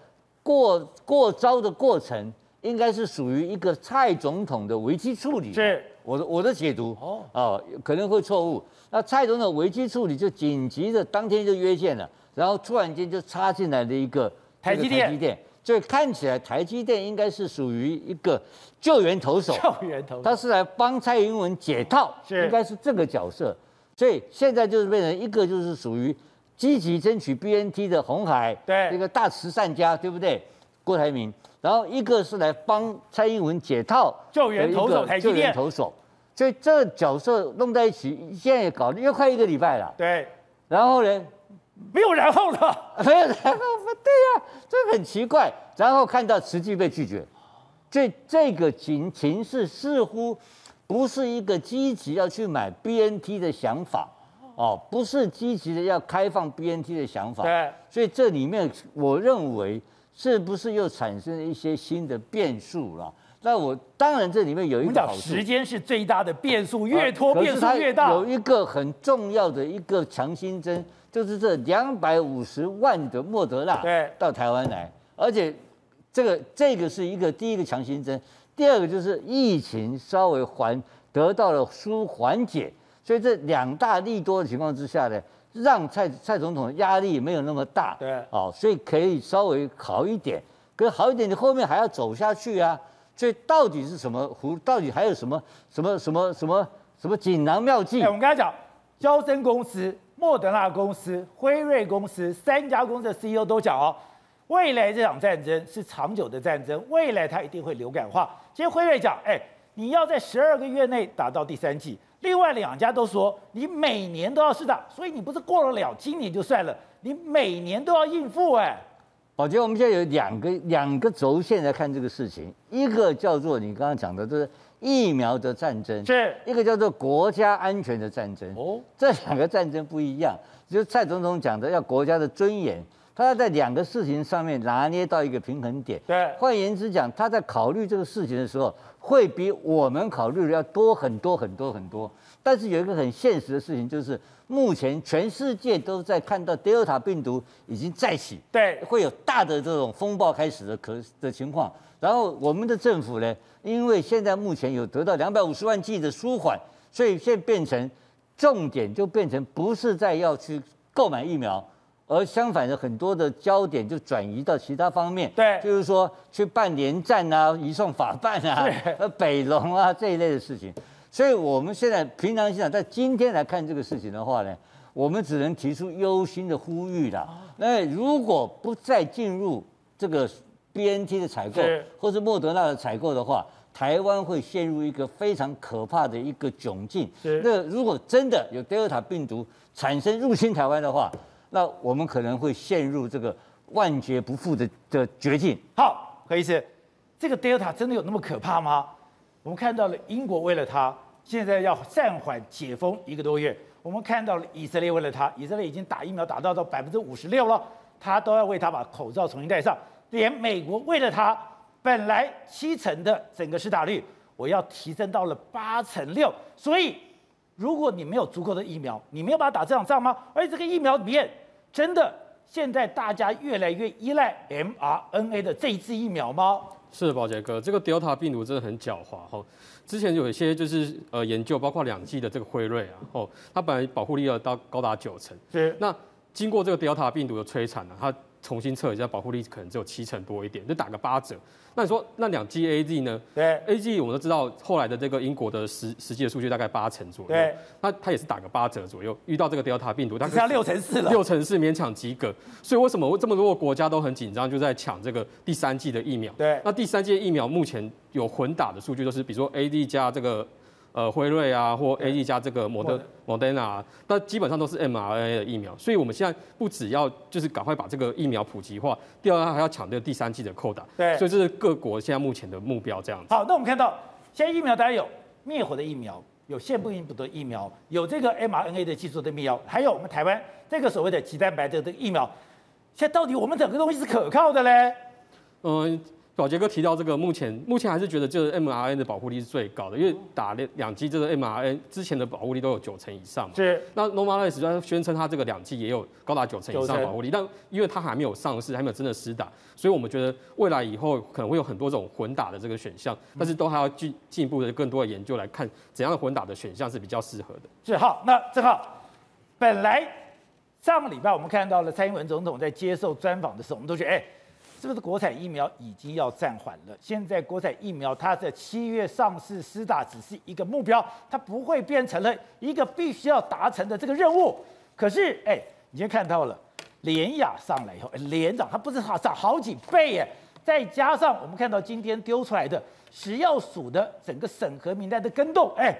过过招的过程，应该是属于一个蔡总统的危机处理，是。我的我的解读。哦。哦可能会错误。那蔡总统危机处理就紧急的当天就约见了，然后突然间就插进来了一个台积电，所以看起来台积电应该是属于一个救援投手，救援投手，他是来帮蔡英文解套，是。应该是这个角色。所以现在就是变成一个就是属于积极争取 BNT 的红海，对，一个大慈善家，对不对？郭台铭，然后一个是来帮蔡英文解套，救援投手，台积电，救援投手。所以这角色弄在一起，现在也搞了又快一个礼拜了。对，然后呢？没有然后了，没有然后，对呀、啊，这很奇怪。然后看到慈济被拒绝，这这个情情势似乎不是一个积极要去买 BNT 的想法哦，不是积极的要开放 BNT 的想法。对，所以这里面我认为是不是又产生了一些新的变数了？那我当然这里面有一个好处，时间是最大的变数，越拖变数越大。有一个很重要的一个强心针。就是这两百五十万的莫德纳对到台湾来，而且这个这个是一个第一个强心针，第二个就是疫情稍微缓得到了舒缓解，所以这两大利多的情况之下呢，让蔡蔡总统的压力没有那么大，对，哦，所以可以稍微好一点，可是好一点，你后面还要走下去啊，所以到底是什么胡？到底还有什么什么什么什么什么锦囊妙计？我们刚才讲，交生公司。莫德纳公司、辉瑞公司三家公司的 CEO 都讲哦，未来这场战争是长久的战争，未来它一定会流感化。其实辉瑞讲，哎，你要在十二个月内打到第三剂。另外两家都说，你每年都要试打，所以你不是过了了今年就算了，你每年都要应付。哎，宝杰，我们现在有两个两个轴线来看这个事情，一个叫做你刚刚讲的，就是。疫苗的战争是一个叫做国家安全的战争哦，这两个战争不一样。就是蔡总统讲的要国家的尊严，他要在两个事情上面拿捏到一个平衡点。对，换言之讲，他在考虑这个事情的时候，会比我们考虑的要多很多很多很多。但是有一个很现实的事情，就是目前全世界都在看到 Delta 病毒已经再起，对，会有大的这种风暴开始的可的情况。然后我们的政府呢，因为现在目前有得到两百五十万剂的舒缓，所以现在变成重点就变成不是在要去购买疫苗，而相反的很多的焦点就转移到其他方面。对，就是说去办联战啊、移送法办啊、呃北龙啊这一类的事情。所以我们现在平常心想，在今天来看这个事情的话呢，我们只能提出忧心的呼吁了。那如果不再进入这个。BNT 的采购，或是莫德纳的采购的话，台湾会陷入一个非常可怕的一个窘境。那如果真的有德尔塔病毒产生入侵台湾的话，那我们可能会陷入这个万劫不复的的绝境。好，何医师，这个 Delta 真的有那么可怕吗？我们看到了英国为了它，现在要暂缓解封一个多月。我们看到了以色列为了它，以色列已经打疫苗打到到百分之五十六了，他都要为他把口罩重新戴上。连美国为了它，本来七成的整个施打率，我要提升到了八成六。所以，如果你没有足够的疫苗，你没有办法打这场仗吗？而且这个疫苗里面，真的现在大家越来越依赖 mRNA 的这一支疫苗吗？是的宝杰哥，这个 Delta 病毒真的很狡猾哈。之前有一些就是呃研究，包括两剂的这个辉瑞啊，哦，它本来保护力要到高达九成，是那经过这个 Delta 病毒的摧残呢，它重新测一下，保护力可能只有七成多一点，就打个八折。那你说那两 G A Z 呢？对，A Z 我们都知道，后来的这个英国的实实际的数据大概八成左右。对，那它也是打个八折左右。遇到这个 Delta 病毒，它只剩下六成四了。六成四勉强及格。所以为什么这么多国家都很紧张，就在抢这个第三季的疫苗？对，那第三剂疫苗目前有混打的数据，就是比如说 A Z 加这个。呃，辉瑞啊，或 A E 加这个摩德摩德纳，那基本上都是 mRNA 的疫苗，所以我们现在不只要就是赶快把这个疫苗普及化，第二还要抢这个第三季的扣打。对，所以这是各国现在目前的目标这样子。好，那我们看到现在疫苗大家有灭活的疫苗，有腺病毒的疫苗，有这个 mRNA 的技术的疫苗，还有我们台湾这个所谓的棘蛋白的这个疫苗，现在到底我们整个东西是可靠的嘞？嗯。宝杰哥提到这个，目前目前还是觉得就是 mRNA 的保护力是最高的，因为打两两剂这个 mRNA 之前的保护力都有九成以上嘛。是。那 Novavax 虽然宣称它这个两剂也有高达九成以上的保护力，但因为它还没有上市，还没有真的实打，所以我们觉得未来以后可能会有很多这种混打的这个选项，但是都还要进进一步的更多的研究来看怎样的混打的选项是比较适合的。是好，那正好，本来上个礼拜我们看到了蔡英文总统在接受专访的时候，我们都觉得哎。是不是国产疫苗已经要暂缓了？现在国产疫苗它在七月上市施打只是一个目标，它不会变成了一个必须要达成的这个任务。可是，哎，你先看到了连亚上来以后，连涨，它不是好涨好几倍耶。再加上我们看到今天丢出来的食药署的整个审核名单的更动，哎，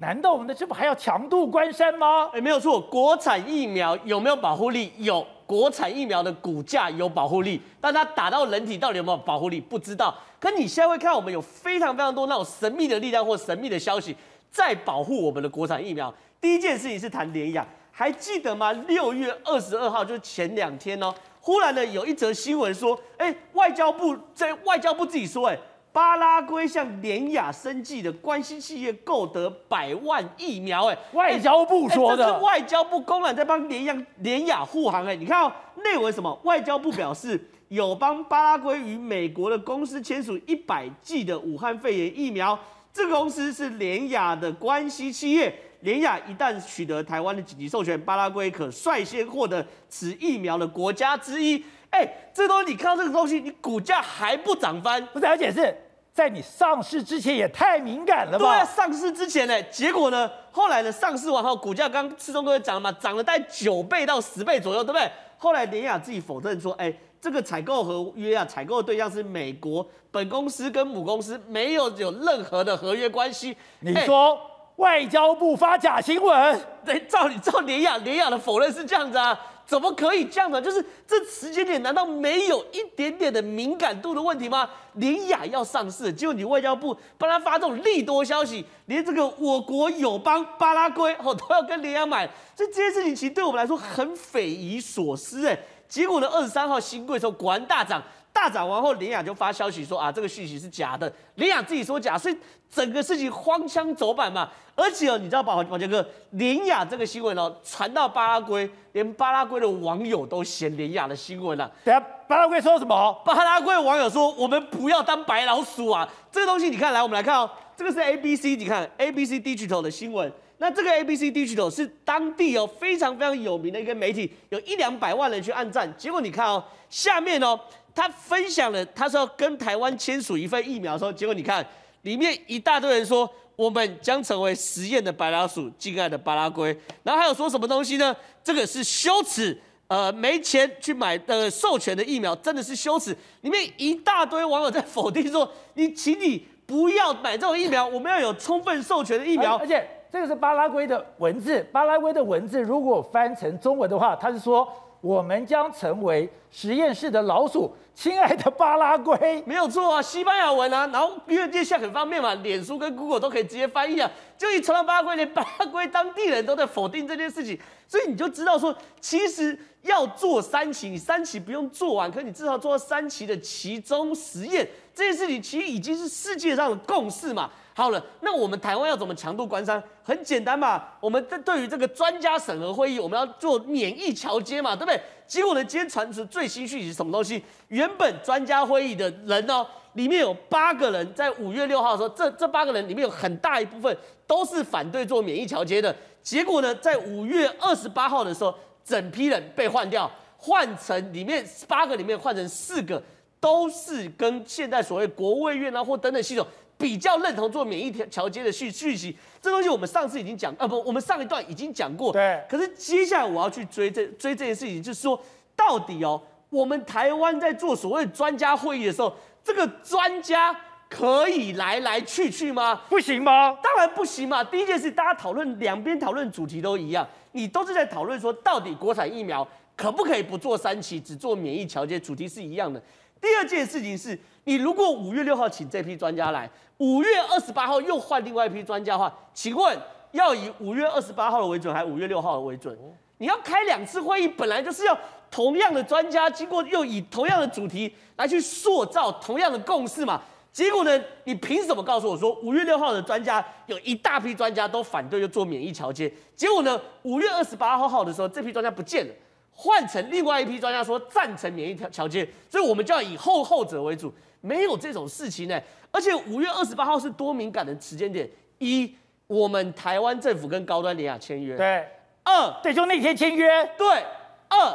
难道我们的这不还要强渡关山吗？哎，没有错，国产疫苗有没有保护力？有。国产疫苗的股价有保护力，但它打到人体到底有没有保护力不知道。可你现在会看我们有非常非常多那种神秘的力量或神秘的消息在保护我们的国产疫苗。第一件事情是谈联亚，还记得吗？六月二十二号就是前两天哦，忽然呢有一则新闻说，哎，外交部在外交部自己说，哎。巴拉圭向联雅生技的关系企业购得百万疫苗，哎，外交部说的，这是外交部公然在帮联雅联雅护航，哎，你看哦，内文什么？外交部表示，友邦巴拉圭与美国的公司签署一百剂的武汉肺炎疫苗，这个公司是联雅的关系企业，联雅一旦取得台湾的紧急授权，巴拉圭可率先获得此疫苗的国家之一。哎，这东西你看到这个东西，你股价还不涨翻？不是，而且是。在你上市之前也太敏感了吧？对啊，上市之前呢，结果呢，后来呢，上市完后股价刚吃中都会涨嘛，涨了大概九倍到十倍左右，对不对？后来联雅自己否认说，哎，这个采购合约啊，采购的对象是美国，本公司跟母公司没有有任何的合约关系。你说外交部发假新闻？对，照你照联雅联雅的否认是这样子啊。怎么可以这样呢？就是这时间点，难道没有一点点的敏感度的问题吗？林雅要上市，结果你外交部帮他发这种利多消息，连这个我国友邦巴拉圭哦都要跟林雅买，所以这件事情其实对我们来说很匪夷所思哎。结果呢，二十三号新贵的时候果然大涨。大涨完后，联雅就发消息说啊，这个讯息是假的。联雅自己说假，所以整个事情荒腔走板嘛。而且哦，你知道吧宝杰哥，联雅这个新闻哦传到巴拉圭，连巴拉圭的网友都嫌联雅的新闻了、啊。等下，巴拉圭说什么？巴拉圭的网友说，我们不要当白老鼠啊。这个东西你看来，我们来看哦，这个是 ABC，你看 ABC Digital 的新闻。那这个 ABC Digital 是当地哦非常非常有名的一个媒体，有一两百万人去按赞。结果你看哦，下面哦。他分享了，他说要跟台湾签署一份疫苗的时候，结果你看里面一大堆人说，我们将成为实验的白老鼠，敬爱的巴拉圭。然后还有说什么东西呢？这个是羞耻，呃，没钱去买的授权的疫苗真的是羞耻。里面一大堆网友在否定说，你请你不要买这种疫苗，我们要有充分授权的疫苗。而且这个是巴拉圭的文字，巴拉圭的文字如果翻成中文的话，他是说。我们将成为实验室的老鼠，亲爱的巴拉圭，没有错啊，西班牙文啊，然后因为这下很方便嘛，脸书跟 Google 都可以直接翻译啊，就一传到巴拉圭，连巴拉圭当地人都在否定这件事情，所以你就知道说，其实要做三期，你三期不用做完，可你至少做三期的其中实验，这件事情其实已经是世界上的共识嘛。好了，那我们台湾要怎么强度关山？很简单嘛，我们在对于这个专家审核会议，我们要做免疫桥接嘛，对不对？结果呢，今天传出最新讯息是什么东西？原本专家会议的人呢，里面有八个人，在五月六号的时候，这这八个人里面有很大一部分都是反对做免疫桥接的。结果呢，在五月二十八号的时候，整批人被换掉，换成里面八个里面换成四个，都是跟现在所谓国卫院啊或等等系统。比较认同做免疫调节的讯讯息，这东西我们上次已经讲，啊不，我们上一段已经讲过。对。可是接下来我要去追这追这件事情，就是说，到底哦，我们台湾在做所谓专家会议的时候，这个专家可以来来去去吗？不行吗？当然不行嘛。第一件事，大家讨论两边讨论主题都一样，你都是在讨论说，到底国产疫苗可不可以不做三期，只做免疫调节，主题是一样的。第二件事情是，你如果五月六号请这批专家来，五月二十八号又换另外一批专家的话，请问要以五月二十八号的为准，还是五月六号的为准？你要开两次会议，本来就是要同样的专家，经过又以同样的主题来去塑造同样的共识嘛？结果呢，你凭什么告诉我说五月六号的专家有一大批专家都反对又做免疫桥接？结果呢，五月二十八号号的时候，这批专家不见了，换成另外一批专家说赞成免疫条条件，所以我们就要以后后者为主，没有这种事情呢。而且五月二十八号是多敏感的时间点：一，我们台湾政府跟高端联雅签约；对，二，对，就那天签约；对，二，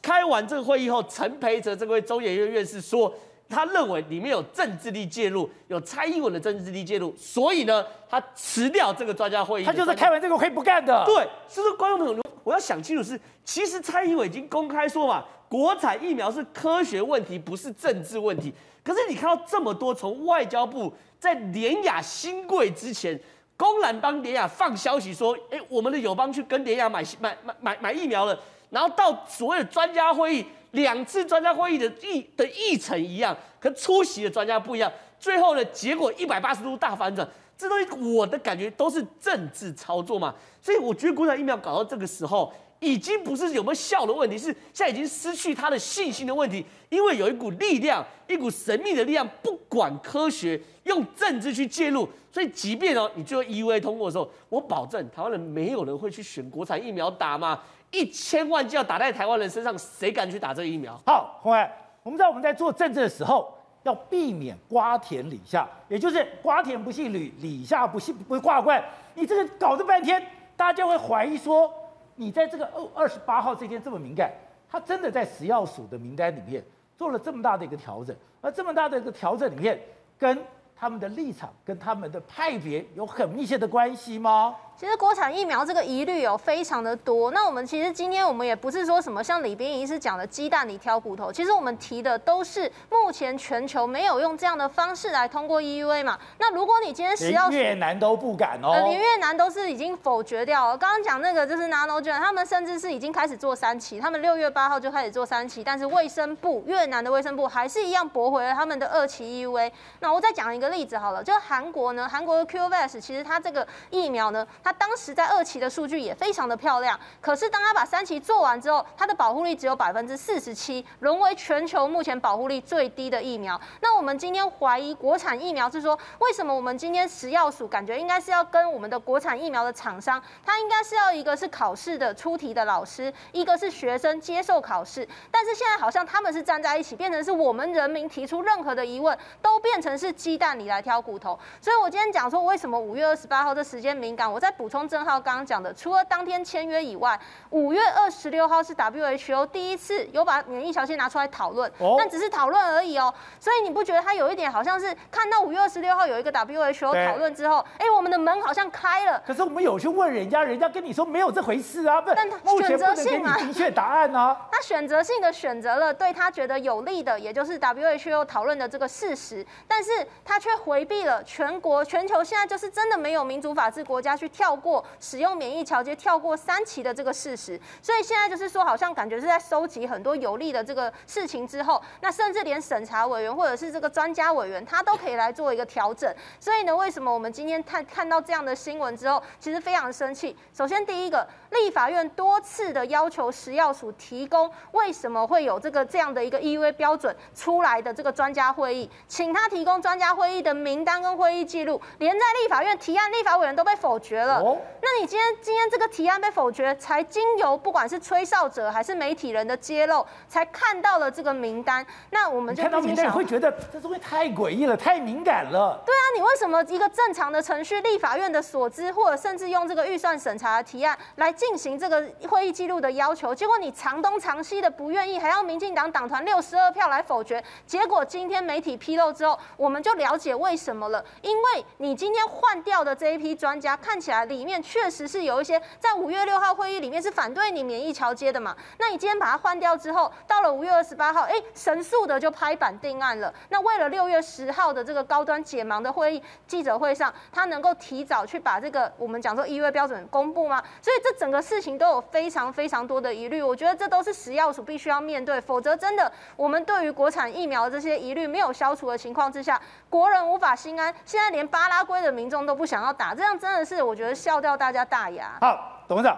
开完这个会议后，陈培哲这位中研院院士说。他认为里面有政治力介入，有蔡英文的政治力介入，所以呢，他辞掉这个专家会议。他就是开完这个会不干的。对，所以说观众朋友，我要想清楚是，其实蔡英文已经公开说嘛，国产疫苗是科学问题，不是政治问题。可是你看到这么多，从外交部在联雅新贵之前，公然帮联雅放消息说，哎，我们的友邦去跟联雅买买买买买疫苗了，然后到所谓的专家会议。两次专家会议的议的议程一样，可出席的专家不一样，最后呢，结果一百八十度大反转，这东西我的感觉都是政治操作嘛，所以我觉得国产疫苗搞到这个时候，已经不是有没有效的问题，是现在已经失去他的信心的问题，因为有一股力量，一股神秘的力量，不管科学，用政治去介入，所以即便哦，你最后 EUA 通过的时候，我保证台湾人没有人会去选国产疫苗打嘛。一千万就要打在台湾人身上，谁敢去打这个疫苗？好，洪爱，我们知道我们在做政治的时候，要避免瓜田李下，也就是瓜田不姓吕，李下不姓不挂冠。你这个搞这半天，大家会怀疑说，你在这个二二十八号这天这么敏感，他真的在食药署的名单里面做了这么大的一个调整，而这么大的一个调整里面，跟他们的立场跟他们的派别有很密切的关系吗？其实国产疫苗这个疑虑有非常的多。那我们其实今天我们也不是说什么像李秉颖医师讲的鸡蛋里挑骨头，其实我们提的都是目前全球没有用这样的方式来通过 EUA 嘛。那如果你今天食药连越南都不敢哦，连越南都是已经否决掉了。刚刚讲那个就是 Nanogen，他们甚至是已经开始做三期，他们六月八号就开始做三期，但是卫生部越南的卫生部还是一样驳回了他们的二期 EUA。那我再讲一个例子好了，就韩国呢，韩国的 CureVac 其实它这个疫苗呢，它当时在二期的数据也非常的漂亮，可是当他把三期做完之后，它的保护力只有百分之四十七，沦为全球目前保护力最低的疫苗。那我们今天怀疑国产疫苗是说，为什么我们今天食药署感觉应该是要跟我们的国产疫苗的厂商，它应该是要一个是考试的出题的老师，一个是学生接受考试，但是现在好像他们是站在一起，变成是我们人民提出任何的疑问，都变成是鸡蛋里来挑骨头。所以我今天讲说，为什么五月二十八号这时间敏感，我在补充。正浩刚刚讲的，除了当天签约以外，五月二十六号是 WHO 第一次有把免疫消息拿出来讨论，但只是讨论而已哦。所以你不觉得他有一点好像是看到五月二十六号有一个 WHO 讨论之后，哎，我们的门好像开了。可是我们有去问人家，人家跟你说没有这回事啊，不，但他选择性啊，明确答案呢？<laughs> 他选择性的选择了对他觉得有利的，也就是 WHO 讨论的这个事实，但是他却回避了全国全球现在就是真的没有民主法治国家去跳过。使用免疫桥接跳过三期的这个事实，所以现在就是说，好像感觉是在收集很多有利的这个事情之后，那甚至连审查委员或者是这个专家委员，他都可以来做一个调整。所以呢，为什么我们今天看看到这样的新闻之后，其实非常生气。首先，第一个，立法院多次的要求食药署提供为什么会有这个这样的一个 EUA 标准出来的这个专家会议，请他提供专家会议的名单跟会议记录，连在立法院提案，立法委员都被否决了。哦那你今天今天这个提案被否决，才经由不管是吹哨者还是媒体人的揭露，才看到了这个名单。那我们就看到名单会觉得这东西太诡异了，太敏感了。对啊，你为什么一个正常的程序，立法院的所知，或者甚至用这个预算审查的提案来进行这个会议记录的要求，结果你长东长西的不愿意，还要民进党党团六十二票来否决。结果今天媒体披露之后，我们就了解为什么了，因为你今天换掉的这一批专家，看起来里面。确实是有一些在五月六号会议里面是反对你免疫桥接的嘛？那你今天把它换掉之后，到了五月二十八号，哎，神速的就拍板定案了。那为了六月十号的这个高端解盲的会议记者会上，他能够提早去把这个我们讲说 EUA 标准公布吗？所以这整个事情都有非常非常多的疑虑。我觉得这都是食药署必须要面对，否则真的我们对于国产疫苗这些疑虑没有消除的情况之下，国人无法心安。现在连巴拉圭的民众都不想要打，这样真的是我觉得笑掉。大家大牙。好，董事长，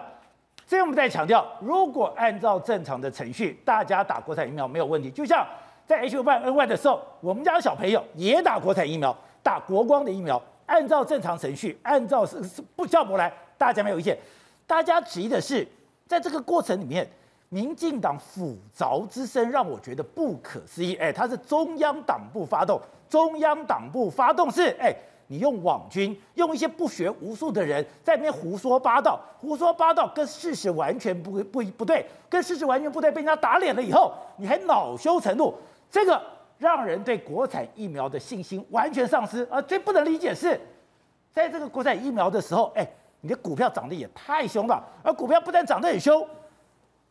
所以我们在强调，如果按照正常的程序，大家打国产疫苗没有问题。就像在 H5N1 的时候，我们家小朋友也打国产疫苗，打国光的疫苗，按照正常程序，按照是是不叫不来，大家没有意见。大家质疑的是，在这个过程里面，民进党抚蛰之声让我觉得不可思议。哎，他是中央党部发动，中央党部发动是哎。你用网军，用一些不学无术的人在那边胡说八道，胡说八道跟事实完全不不不对，跟事实完全不对，被人家打脸了以后，你还恼羞成怒，这个让人对国产疫苗的信心完全丧失。而最不能理解是，在这个国产疫苗的时候，哎，你的股票涨得也太凶了，而股票不但涨得很凶，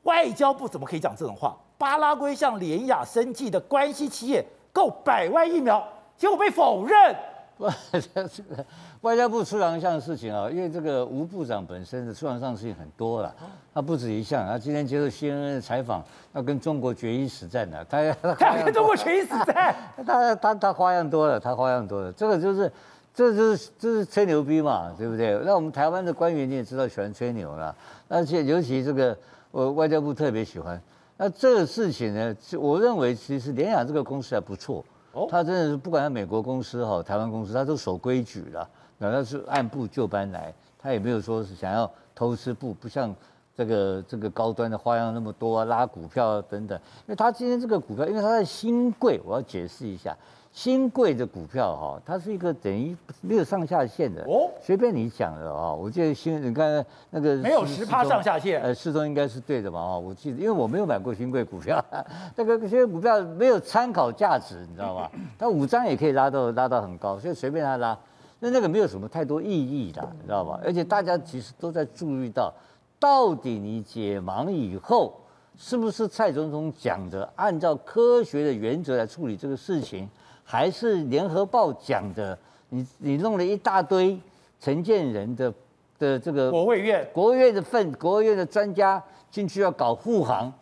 外交部怎么可以讲这种话？巴拉圭向联雅生技的关系企业购百万疫苗，结果被否认。不，这个外交部出洋相的事情啊，因为这个吴部长本身的出洋相的事情很多了，他不止一项。他今天接受 CNN 的采访，要跟中国决一死战的，他他跟中国决一死战，他他他花样多了，他花样多了。这个就是，这就是这是吹牛逼嘛，对不对？那我们台湾的官员你也知道喜欢吹牛了，而且尤其这个我外交部特别喜欢。那这个事情呢，我认为其实联想这个公司还不错。他真的是不管他美国公司哈，台湾公司，他都守规矩了，然后是按部就班来，他也没有说是想要偷吃不，不像这个这个高端的花样那么多啊，拉股票啊等等。因为他今天这个股票，因为他在新贵，我要解释一下。兴柜的股票哈，它是一个等于没有上下限的哦，随便你讲的啊。我记得新，你看那个没有十趴上下限，呃，四中应该是对的吧啊。我记得，因为我没有买过新贵股票，<laughs> 那个这些股票没有参考价值，你知道吗？<laughs> 它五张也可以拉到拉到很高，所以随便他拉，那那个没有什么太多意义的，你知道吧？而且大家其实都在注意到，到底你解盲以后，是不是蔡总统讲的，按照科学的原则来处理这个事情？还是联合报讲的，你你弄了一大堆陈建仁的的这个国卫院国卫院的份国卫院的专家进去要搞护航，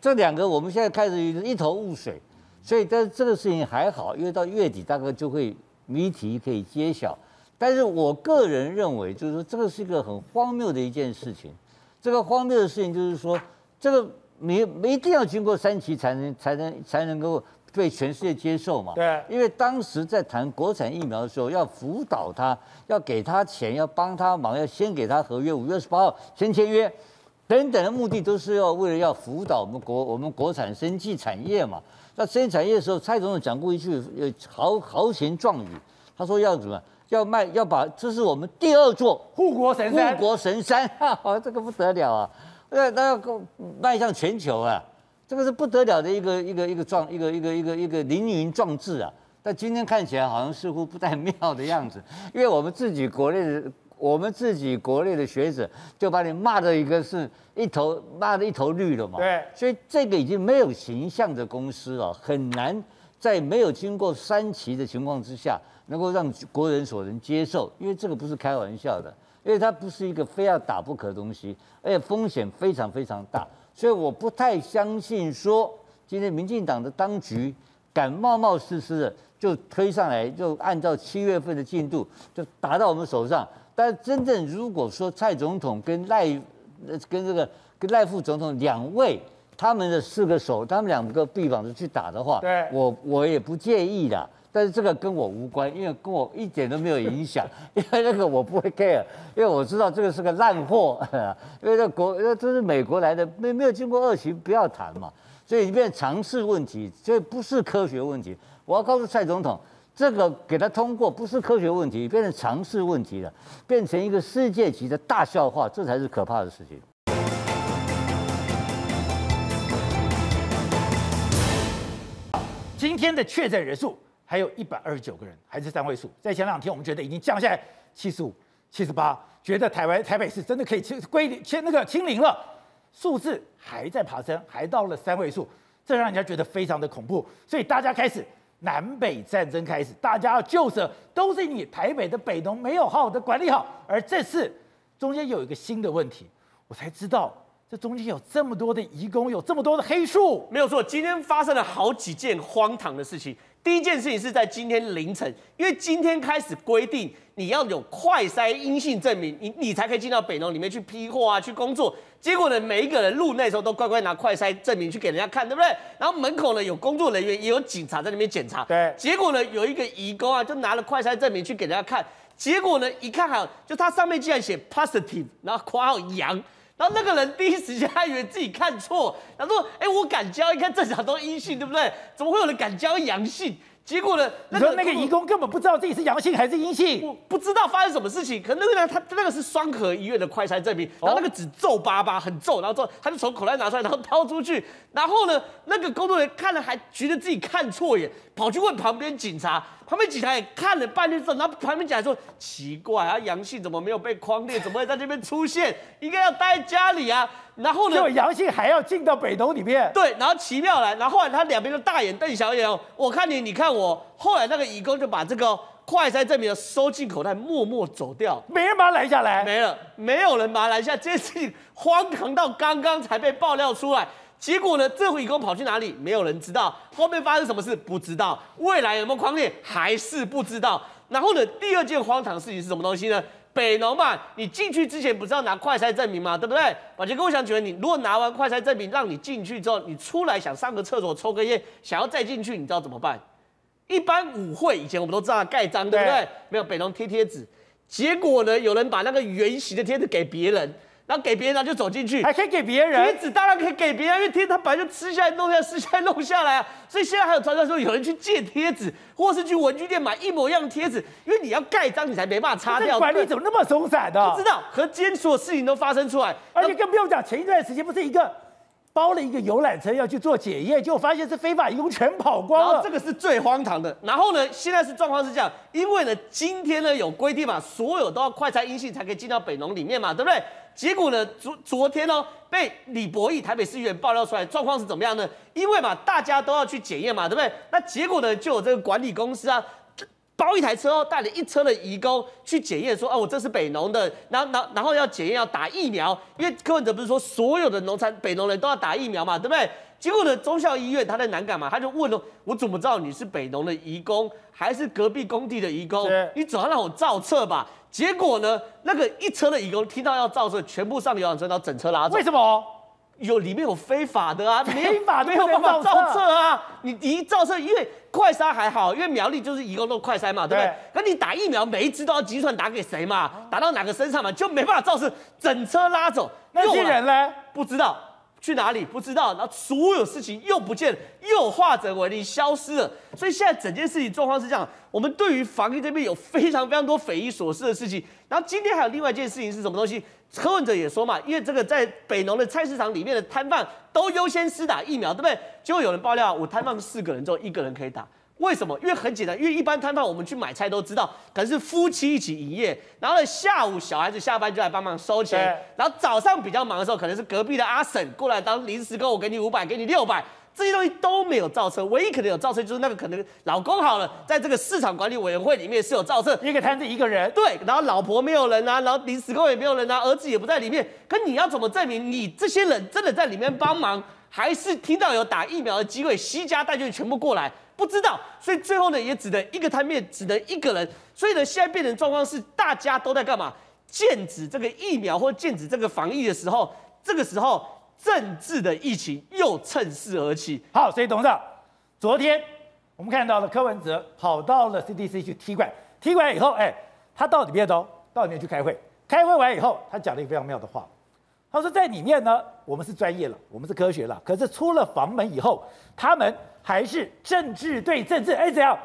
这两个我们现在开始一头雾水，所以但是这个事情还好，因为到月底大概就会谜题可以揭晓。但是我个人认为，就是说这个是一个很荒谬的一件事情。这个荒谬的事情就是说，这个你没一定要经过三期才能才能才能够。被全世界接受嘛？对，因为当时在谈国产疫苗的时候，要辅导他，要给他钱，要帮他忙，要先给他合约，五月二十八号先签约，等等的目的都是要为了要辅导我们国我们国产生技产业嘛。那生产业的时候，蔡总统讲过一句豪豪情壮语，他说要怎么要卖要把这是我们第二座护国神山，护国神山，哈哈，这个不得了啊！那那要迈向全球啊！这个是不得了的一个一个一个壮一个一个一个一个凌云壮志啊！但今天看起来好像似乎不太妙的样子，因为我们自己国内的我们自己国内的学者就把你骂的一个是一头骂的一头绿了嘛。对，所以这个已经没有形象的公司啊，很难在没有经过三期的情况之下，能够让国人所能接受，因为这个不是开玩笑的，因为它不是一个非要打不可的东西，而且风险非常非常大。所以我不太相信说，今天民进党的当局敢冒冒失失的就推上来，就按照七月份的进度就打到我们手上。但真正如果说蔡总统跟赖，跟这个跟赖副总统两位他们的四个手，他们两个臂膀子去打的话，对，我我也不介意的。但是这个跟我无关，因为跟我一点都没有影响，<laughs> 因为那个我不会 care，因为我知道这个是个烂货，<laughs> 因为这国，这是美国来的，没没有经过二期不要谈嘛，所以变成常识问题，这不是科学问题。我要告诉蔡总统，这个给他通过不是科学问题，变成尝试问题了，变成一个世界级的大笑话，这才是可怕的事情。今天的确诊人数。还有一百二十九个人，还是三位数。在前两天，我们觉得已经降下来七十五、七十八，觉得台湾台北市真的可以清归零、清那个清零了。数字还在爬升，还到了三位数，这让人家觉得非常的恐怖。所以大家开始南北战争开始，大家要救者都是你台北的北农没有好好的管理好。而这次中间有一个新的问题，我才知道这中间有这么多的移工，有这么多的黑数。没有错，今天发生了好几件荒唐的事情。第一件事情是在今天凌晨，因为今天开始规定你要有快筛阴性证明，你你才可以进到北农里面去批货啊，去工作。结果呢，每一个人入内的时候都乖乖拿快筛证明去给人家看，对不对？然后门口呢有工作人员，也有警察在那边检查。对。结果呢，有一个移工啊，就拿了快筛证明去给人家看，结果呢，一看好，就他上面竟然写 positive，然后括号阳。然后那个人第一时间还以为自己看错，他说：“哎，我敢交，一看正常都阴性，对不对？怎么会有人敢交阳性？”结果呢？那个那个义工根本不知道自己是阳性还是阴性，不不知道发生什么事情。可那个呢，他那个是双和医院的快筛证明，然后那个纸皱巴巴很皱，然后之后他就从口袋拿出来，然后掏出去。然后呢，那个工作人员看了还觉得自己看错眼，跑去问旁边警察。旁边警察也看了半天之后，然后旁边警察说：“奇怪啊，阳性怎么没有被框列？怎么会在这边出现？应该要待在家里啊。”然后呢？就阳性还要进到北农里面？对，然后奇妙来，然后后来他两边就大眼瞪小眼哦，我看你，你看我。后来那个乙工就把这个快筛证明收进口袋，默默走掉，没人把他拦下来，没了，没有人把他拦下。这件事情荒唐到刚刚才被爆料出来，结果呢，这回移工跑去哪里？没有人知道。后面发生什么事？不知道。未来有没有匡列？还是不知道。然后呢，第二件荒唐事情是什么东西呢？北农嘛，你进去之前不是要拿快筛证明吗？对不对？宝杰哥，我想请问你，如果拿完快筛证明让你进去之后，你出来想上个厕所抽个烟，想要再进去，你知道怎么办？一般舞会以前我们都知道盖章，对不对？没有北农贴贴纸，结果呢，有人把那个圆形的贴纸给别人。然后给别人，然后就走进去，还可以给别人贴纸，当然可以给别人，因为贴纸他本来就撕下来弄下来，撕下来弄下来啊。所以现在还有传说说有人去借贴纸，或是去文具店买一模一样的贴纸，因为你要盖章，你才没办法擦掉。管理怎么那么松散的？不知道。和今天所有事情都发生出来，而且更不用讲，前一段时间不是一个包了一个游览车要去做检验，结果发现是非法移工全跑光了。然后这个是最荒唐的。然后呢，现在是状况是这样，因为呢，今天呢有规定嘛，所有都要快筛阴性才可以进到北农里面嘛，对不对？结果呢？昨昨天哦，被李博义台北市议员爆料出来，状况是怎么样呢？因为嘛，大家都要去检验嘛，对不对？那结果呢，就有这个管理公司啊，包一台车哦，带了一车的移工去检验，说，哦，我这是北农的，然后，然后，然后要检验要打疫苗，因为柯文哲不是说所有的农产北农人都要打疫苗嘛，对不对？结果呢，中校医院他在南港嘛，他就问了，我怎么知道你是北农的移工，还是隔壁工地的移工？你总要让我照册吧。结果呢？那个一车的移工听到要造册，全部上游览车，然后整车拉走。为什么？有里面有非法的啊，<laughs> 非法没有办法造册啊。你一造册，因为快筛还好，因为苗栗就是移工都快筛嘛，对不对？可你打疫苗，每一支都要计算打给谁嘛，打到哪个身上嘛，就没办法造册，整车拉走。那些人呢？不知道。去哪里不知道，然后所有事情又不见，又化整为零，消失了。所以现在整件事情状况是这样，我们对于防疫这边有非常非常多匪夷所思的事情。然后今天还有另外一件事情是什么东西？柯文哲也说嘛，因为这个在北农的菜市场里面的摊贩都优先施打疫苗，对不对？结果有人爆料，我摊贩四个人之后，一个人可以打。为什么？因为很简单，因为一般摊贩我们去买菜都知道，可能是夫妻一起营业，然后呢下午小孩子下班就来帮忙收钱，然后早上比较忙的时候，可能是隔壁的阿婶过来当临时工，我给你五百，给你六百，这些东西都没有造车，唯一可能有造车就是那个可能老公好了，在这个市场管理委员会里面是有造车，一个摊子一个人，对，然后老婆没有人啊，然后临时工也没有人啊，儿子也不在里面，可你要怎么证明你这些人真的在里面帮忙，还是听到有打疫苗的机会，携家带眷全部过来？不知道，所以最后呢，也只能一个摊面，只能一个人。所以呢，现在变成状况是，大家都在干嘛？剑指这个疫苗或剑指这个防疫的时候，这个时候政治的疫情又趁势而起。好，所以董事长，昨天我们看到了柯文哲跑到了 CDC 去踢馆，踢馆以后，哎，他到里面哦到里面去开会，开会完以后，他讲了一个非常妙的话，他说在里面呢，我们是专业了，我们是科学了，可是出了房门以后，他们。还是政治对政治，哎，怎样？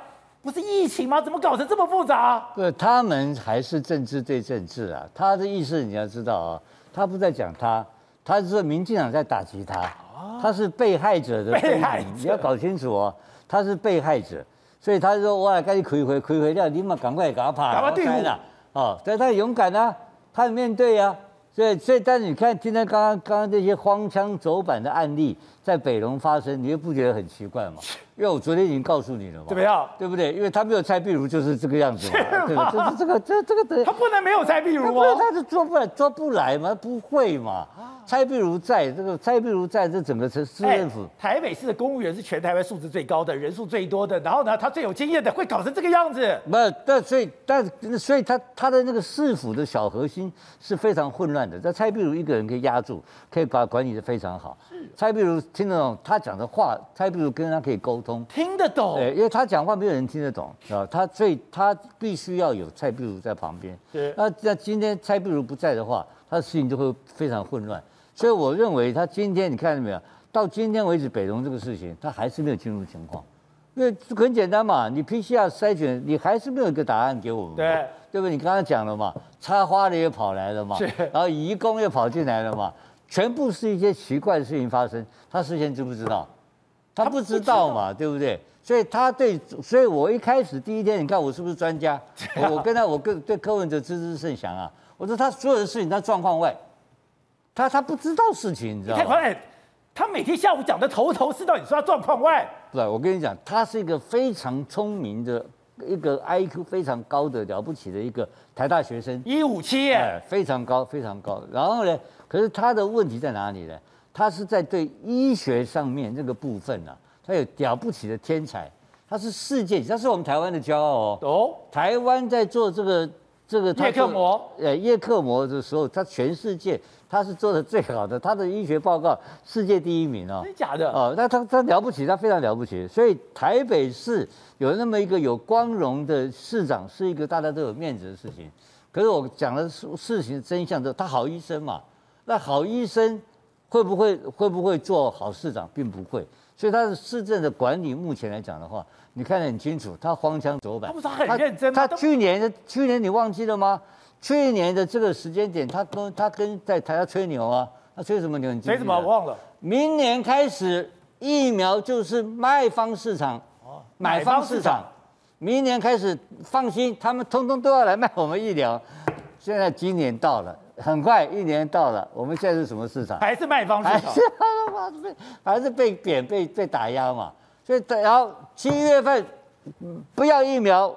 不是疫情吗？怎么搞成这么复杂啊？不，他们还是政治对政治啊。他的意思你要知道啊，他不在讲他，他是说民进党在打击他，他是被害者的被害者，你要搞清楚哦，他是被害者，所以他说哇赶紧回回回回掉，你们赶快给他跑，赶快对付。哦，但他勇敢啊，他很面对啊。所以，所以，但是你看，今天刚刚刚刚这些荒腔走板的案例在北龙发生，你又不觉得很奇怪吗？<laughs> 因为我昨天已经告诉你了嘛，怎么样？对不对？因为他没有蔡壁如就是这个样子嘛，对吧？就是这个这这个的，他不能没有蔡壁如不然哦。他是做不来，抓不来嘛，不会嘛。蔡壁如在这个蔡壁如在这整个市市政府，哎台北市的公务员是全台湾素质最高的，人数最多的，然后呢，他最有经验的，会搞成这个样子。那，但所以但所以他他的那个市府的小核心是非常混乱的。在蔡壁如一个人可以压住，可以把管理的非常好。蔡壁如听得懂他讲的话，蔡壁如跟他可以沟通。听得懂，对，因为他讲话没有人听得懂，啊，他所以他必须要有蔡壁如在旁边。对那那今天蔡壁如不在的话，他的事情就会非常混乱。所以我认为他今天你看到没有？到今天为止，北农这个事情他还是没有进入情况，因为很简单嘛，你 PCR 筛选你还是没有一个答案给我们。对，对不对？你刚刚讲了嘛，插花的也跑来了嘛，然后移工也跑进来了嘛，全部是一些奇怪的事情发生，他事先知不知道？他不知道嘛，对不对？所以他对，所以我一开始第一天，你看我是不是专家？我 <laughs> 我跟他，我跟对柯文哲知之甚详啊。我说他所有的事情，他状况外，他他不知道事情，你知道吗？太，他每天下午讲的头头是道，你说他状况外，不是，我跟你讲，他是一个非常聪明的，一个 IQ 非常高的了不起的一个台大学生。一五七耶，哎，非常高，非常高。然后呢，可是他的问题在哪里呢？他是在对医学上面这个部分啊，他有了不起的天才，他是世界，他是我们台湾的骄傲哦。哦，台湾在做这个这个他叶克膜，呃，叶克膜的时候，他全世界他是做的最好的，他的医学报告世界第一名哦。真假的？哦，那他他了不起，他非常了不起。所以台北市有那么一个有光荣的市长，是一个大家都有面子的事情。可是我讲的事事情的真相之后，他好医生嘛，那好医生会不会会不会做好市长，并不会。所以他的市政的管理，目前来讲的话，你看得很清楚，他荒腔走板。他不是很认真吗？他，他去年的去年你忘记了吗？去年的这个时间点，他跟他跟在台下吹牛啊，他吹什么牛？你记不记得？吹什么？我忘了。明年开始疫苗就是卖方市场，买方市场。明年开始放心，他们通通都要来卖我们疫苗。现在今年到了，很快一年到了，我们现在是什么市场？还是卖方市场？还是被还是被贬被被打压嘛？所以然后七月份不要疫苗，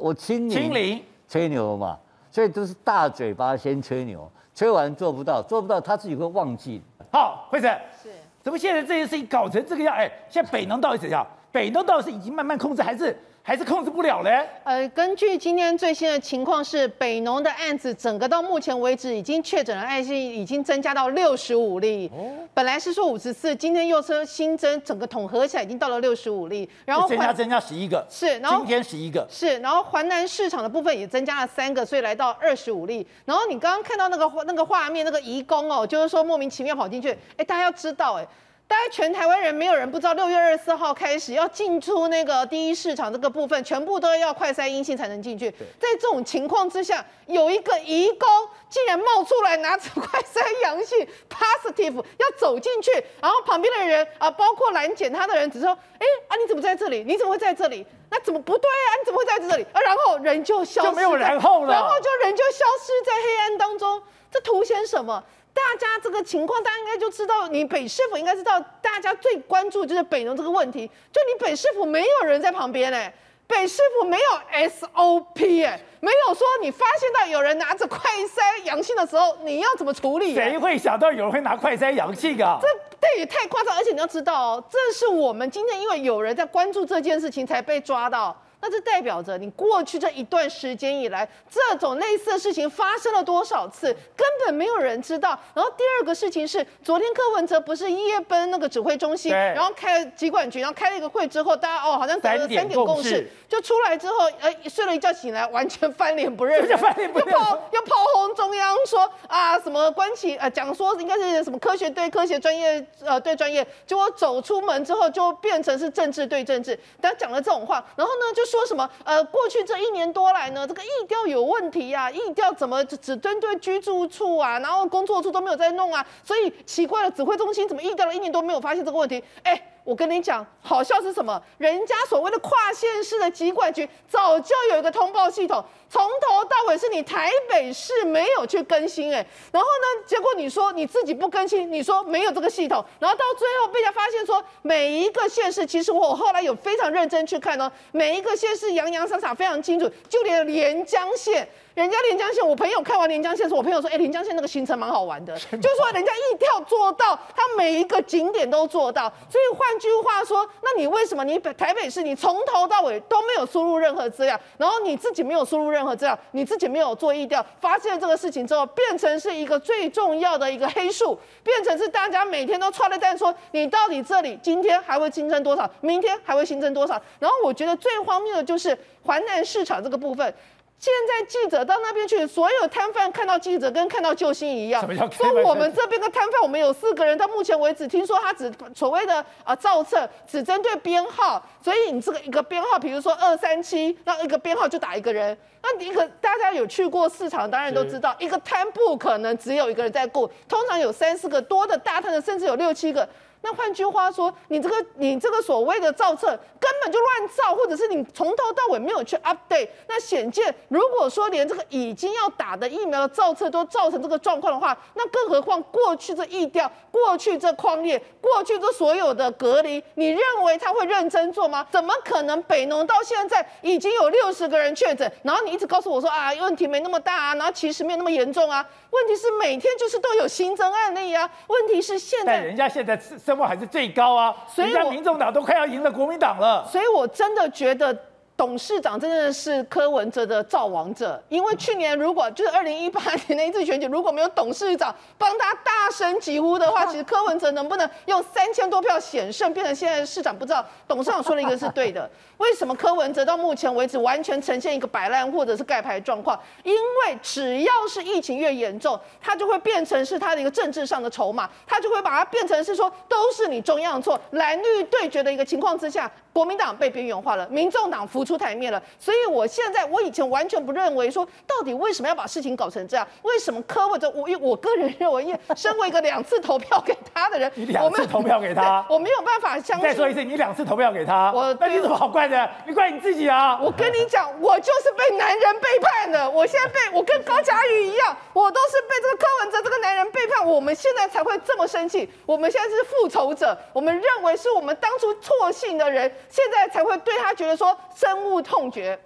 我清零清零吹牛嘛。所以都是大嘴巴先吹牛，吹完做不到，做不到他自己会忘记。好，惠珊是，怎么现在这件事情搞成这个样？哎，现在北农到底怎样？北农到底是已经慢慢控制，还是？还是控制不了嘞。呃，根据今天最新的情况是，北农的案子整个到目前为止已经确诊的案例已经增加到六十五例。哦。本来是说五十四，今天又说新增，整个统合起来已经到了六十五例。然后增加增加十一个。是，然后今天十一个。是，然后环南市场的部分也增加了三个，所以来到二十五例。然后你刚刚看到那个那个画面，那个移工哦，就是说莫名其妙跑进去。哎，大家要知道，哎。大概全台湾人没有人不知道，六月二十四号开始要进出那个第一市场这个部分，全部都要快筛阴性才能进去。在这种情况之下，有一个移工竟然冒出来拿着快筛阳性 positive 要走进去，然后旁边的人啊，包括拦检他的人，只说：“哎啊，你怎么在这里？你怎么会在这里？那怎么不对啊？你怎么会在这里？”啊，然后人就消失，就没有然后了，然后就人就消失在黑暗当中。这凸显什么？大家这个情况，大家应该就知道，你北市府应该知道，大家最关注就是北农这个问题。就你北市府没有人在旁边哎，北市府没有 SOP 哎，没有说你发现到有人拿着快筛阳性的时候，你要怎么处理？谁会想到有人会拿快筛阳性啊？这这也太夸张，而且你要知道哦，这是我们今天因为有人在关注这件事情才被抓到。那这代表着你过去这一段时间以来，这种类似的事情发生了多少次，根本没有人知道。然后第二个事情是，昨天柯文哲不是夜奔那个指挥中心，然后开了疾管局，然后开了一个会之后，大家哦好像得了三点共识，就出来之后，呃睡了一觉醒来，完全翻脸不认人，翻脸不认人，又炮又炮轰中央说啊什么关起呃讲说应该是什么科学对科学，专业呃对专业，结果走出门之后就变成是政治对政治，他讲了这种话，然后呢就。说什么？呃，过去这一年多来呢，这个疫调有问题、啊，疫调怎么只针对居住处啊，然后工作处都没有在弄啊？所以奇怪了，指挥中心怎么疫调了一年多没有发现这个问题？哎，我跟你讲，好笑是什么？人家所谓的跨县市的疾管局早就有一个通报系统，从头到尾是你台北市没有去更新哎，然后呢，结果你说你自己不更新，你说没有这个系统，然后到最后被人家发现说每一个县市，其实我后来有非常认真去看哦，每一个县市洋洋洒洒非常清楚，就连连江县。人家连江县，我朋友看完连江县，说我朋友说，哎，连江县那个行程蛮好玩的，<laughs> 就是说人家一跳做到，他每一个景点都做到。所以换句话说，那你为什么你台北市你从头到尾都没有输入任何资料，然后你自己没有输入任何这样，你自己没有做意调，发现这个事情之后，变成是一个最重要的一个黑数，变成是大家每天都揣着蛋说，你到底这里今天还会新增多少，明天还会新增多少？然后我觉得最荒谬的就是环南市场这个部分。现在记者到那边去，所有摊贩看到记者跟看到救星一样。说我们这边的摊贩，我们有四个人，到目前为止听说他只所谓的啊造册只针对编号，所以你这个一个编号，比如说二三七，那一个编号就打一个人。那一个大家有去过市场，当然都知道，一个摊不可能只有一个人在顾，通常有三四个多的大摊的，甚至有六七个。那换句话说，你这个你这个所谓的造册根本就乱造，或者是你从头到尾没有去 update。那显见，如果说连这个已经要打的疫苗的造册都造成这个状况的话，那更何况过去这疫调，过去这匡列，过去这所有的隔离，你认为他会认真做吗？怎么可能？北农到现在已经有六十个人确诊，然后你一直告诉我说啊，问题没那么大啊，然后其实没有那么严重啊。问题是每天就是都有新增案例啊。问题是现在人家现在还是最高啊，所以人家民众党都快要赢了国民党了。所以我真的觉得。董事长真的是柯文哲的造王者，因为去年如果就是二零一八年那一次选举，如果没有董事长帮他大声疾呼的话，<laughs> 其实柯文哲能不能用三千多票险胜，变成现在的市长不知道。董事长说了一个是对的，为什么柯文哲到目前为止完全呈现一个摆烂或者是盖牌状况？因为只要是疫情越严重，他就会变成是他的一个政治上的筹码，他就会把它变成是说都是你中央错，蓝绿对决的一个情况之下。国民党被边缘化了，民众党浮出台面了，所以我现在我以前完全不认为说，到底为什么要把事情搞成这样？为什么柯文哲？我我个人认为，因为身为一个两次投票给他的人，<laughs> 你两次投票给他，我没有办法相信。再说一次，你两次投票给他，我那你怎么好怪的？你怪你自己啊！我跟你讲，我就是被男人背叛的。我现在被 <laughs> 我跟高嘉瑜一样，我都是被这个柯文哲这个男人背叛。我们现在才会这么生气。我们现在是复仇者，我们认为是我们当初错信的人。现在才会对他觉得说深恶痛绝。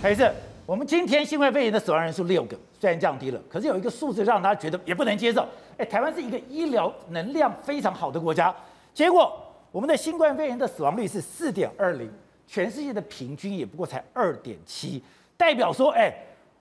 还是我们今天新冠肺炎的死亡人数六个，虽然降低了，可是有一个数字让他觉得也不能接受。哎，台湾是一个医疗能量非常好的国家，结果我们的新冠肺炎的死亡率是四点二零，全世界的平均也不过才二点七，代表说，哎，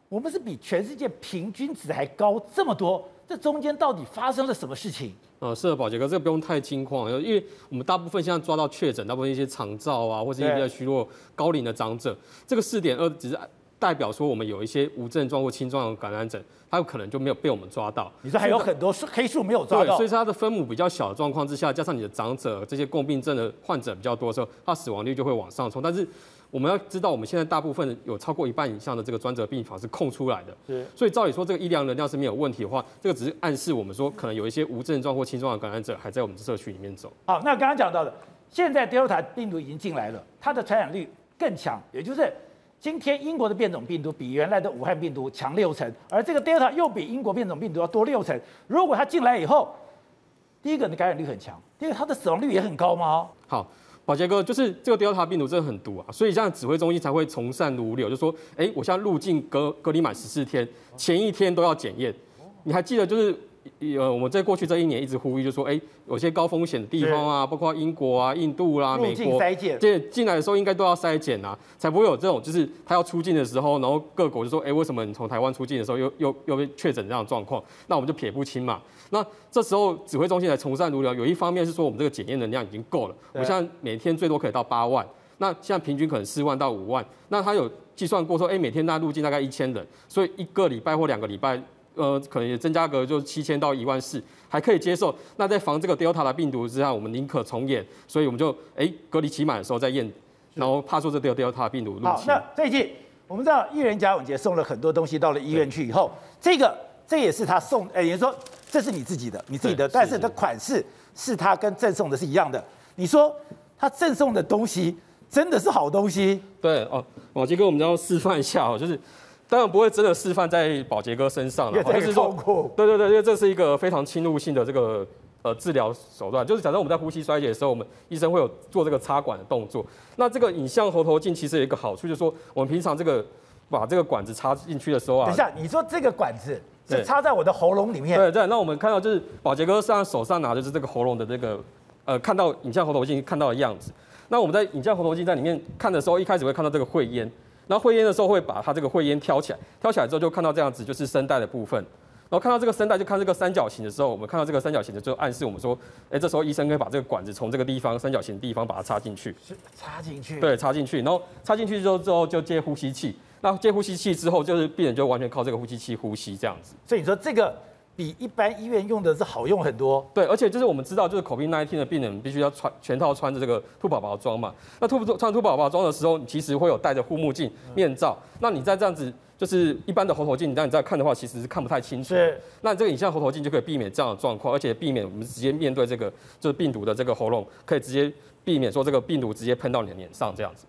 我们是比全世界平均值还高这么多。这中间到底发生了什么事情？呃，是的，宝杰哥，这个不用太惊慌，因为我们大部分现在抓到确诊，大部分一些长照啊，或是一些比较虚弱、高龄的长者，这个四点二只是代表说我们有一些无症状或轻症的感染者，他有可能就没有被我们抓到。你说还有很多黑数没有抓到，对，所以它的分母比较小的状况之下，加上你的长者这些共病症的患者比较多的时候，它死亡率就会往上冲，但是。我们要知道，我们现在大部分有超过一半以上的这个专责病房是空出来的，是。所以照理说，这个医疗能量是没有问题的话，这个只是暗示我们说，可能有一些无症状或轻症的感染者还在我们社区里面走。好，那刚刚讲到的，现在 Delta 病毒已经进来了，它的传染率更强，也就是今天英国的变种病毒比原来的武汉病毒强六成，而这个 Delta 又比英国变种病毒要多六成。如果它进来以后，第一个的感染率很强，第二个它的死亡率也很高吗？好。宝杰哥，就是这个 Delta 病毒真的很毒啊，所以现在指挥中心才会从善如流，就说，哎，我现在入境隔隔离满十四天，前一天都要检验。你还记得就是，呃，我们在过去这一年一直呼吁，就说，哎，有些高风险的地方啊，包括英国啊、印度啦、啊、美国，这进来的时候应该都要筛检啊，才不会有这种，就是他要出境的时候，然后各国就说，哎，为什么你从台湾出境的时候又又又被确诊这样的状况？那我们就撇不清嘛。那这时候指挥中心来从善如流，有一方面是说我们这个检验能量已经够了，我现在每天最多可以到八万，那现在平均可能四万到五万，那他有计算过说，哎，每天大概入境大概一千人，所以一个礼拜或两个礼拜，呃，可能也增加个就七千到一万四，还可以接受。那在防这个 Delta 的病毒之下，我们宁可重演，所以我们就哎隔离期满的时候再验，然后怕说这 Delta 病毒入侵。好，那最近我们知道艺人贾永杰送了很多东西到了医院去以后，这个。这也是他送，哎，也就是说这是你自己的，你自己的，但是是的款式是他跟赠送的是一样的。你说他赠送的东西真的是好东西？对哦，宝杰哥，我们要示范一下哦，就是当然不会真的示范在宝杰哥身上了，就是说对对对，因为这是一个非常侵入性的这个呃治疗手段，就是假设我们在呼吸衰竭的时候，我们医生会有做这个插管的动作。那这个影像喉头镜其实有一个好处，就是说我们平常这个把这个管子插进去的时候啊，等一下，你说这个管子是插在我的喉咙里面，对对，那我们看到就是保洁哥上手上拿的就是这个喉咙的这个呃，看到影像喉头镜看到的样子。那我们在影像喉头镜在里面看的时候，一开始会看到这个会烟，然后会烟的时候会把它这个会烟挑起来，挑起来之后就看到这样子，就是声带的部分。然后看到这个声带，就看这个三角形的时候，我们看到这个三角形的，就暗示我们说，哎，这时候医生可以把这个管子从这个地方三角形的地方把它插进去。插进去。对，插进去，然后插进去之后之后就接呼吸器。那接呼吸器之后，就是病人就完全靠这个呼吸器呼吸这样子。所以你说这个比一般医院用的是好用很多。对，而且就是我们知道，就是 COVID-19 的病人必须要穿全套穿着这个兔宝宝装嘛。那兔穿兔宝宝装的时候，你其实会有戴着护目镜、面罩。那你在这样子，就是一般的喉头镜，你当你在看的话，其实是看不太清楚。是。那这个影像喉头镜就可以避免这样的状况，而且避免我们直接面对这个就是病毒的这个喉咙，可以直接避免说这个病毒直接喷到你的脸上这样子。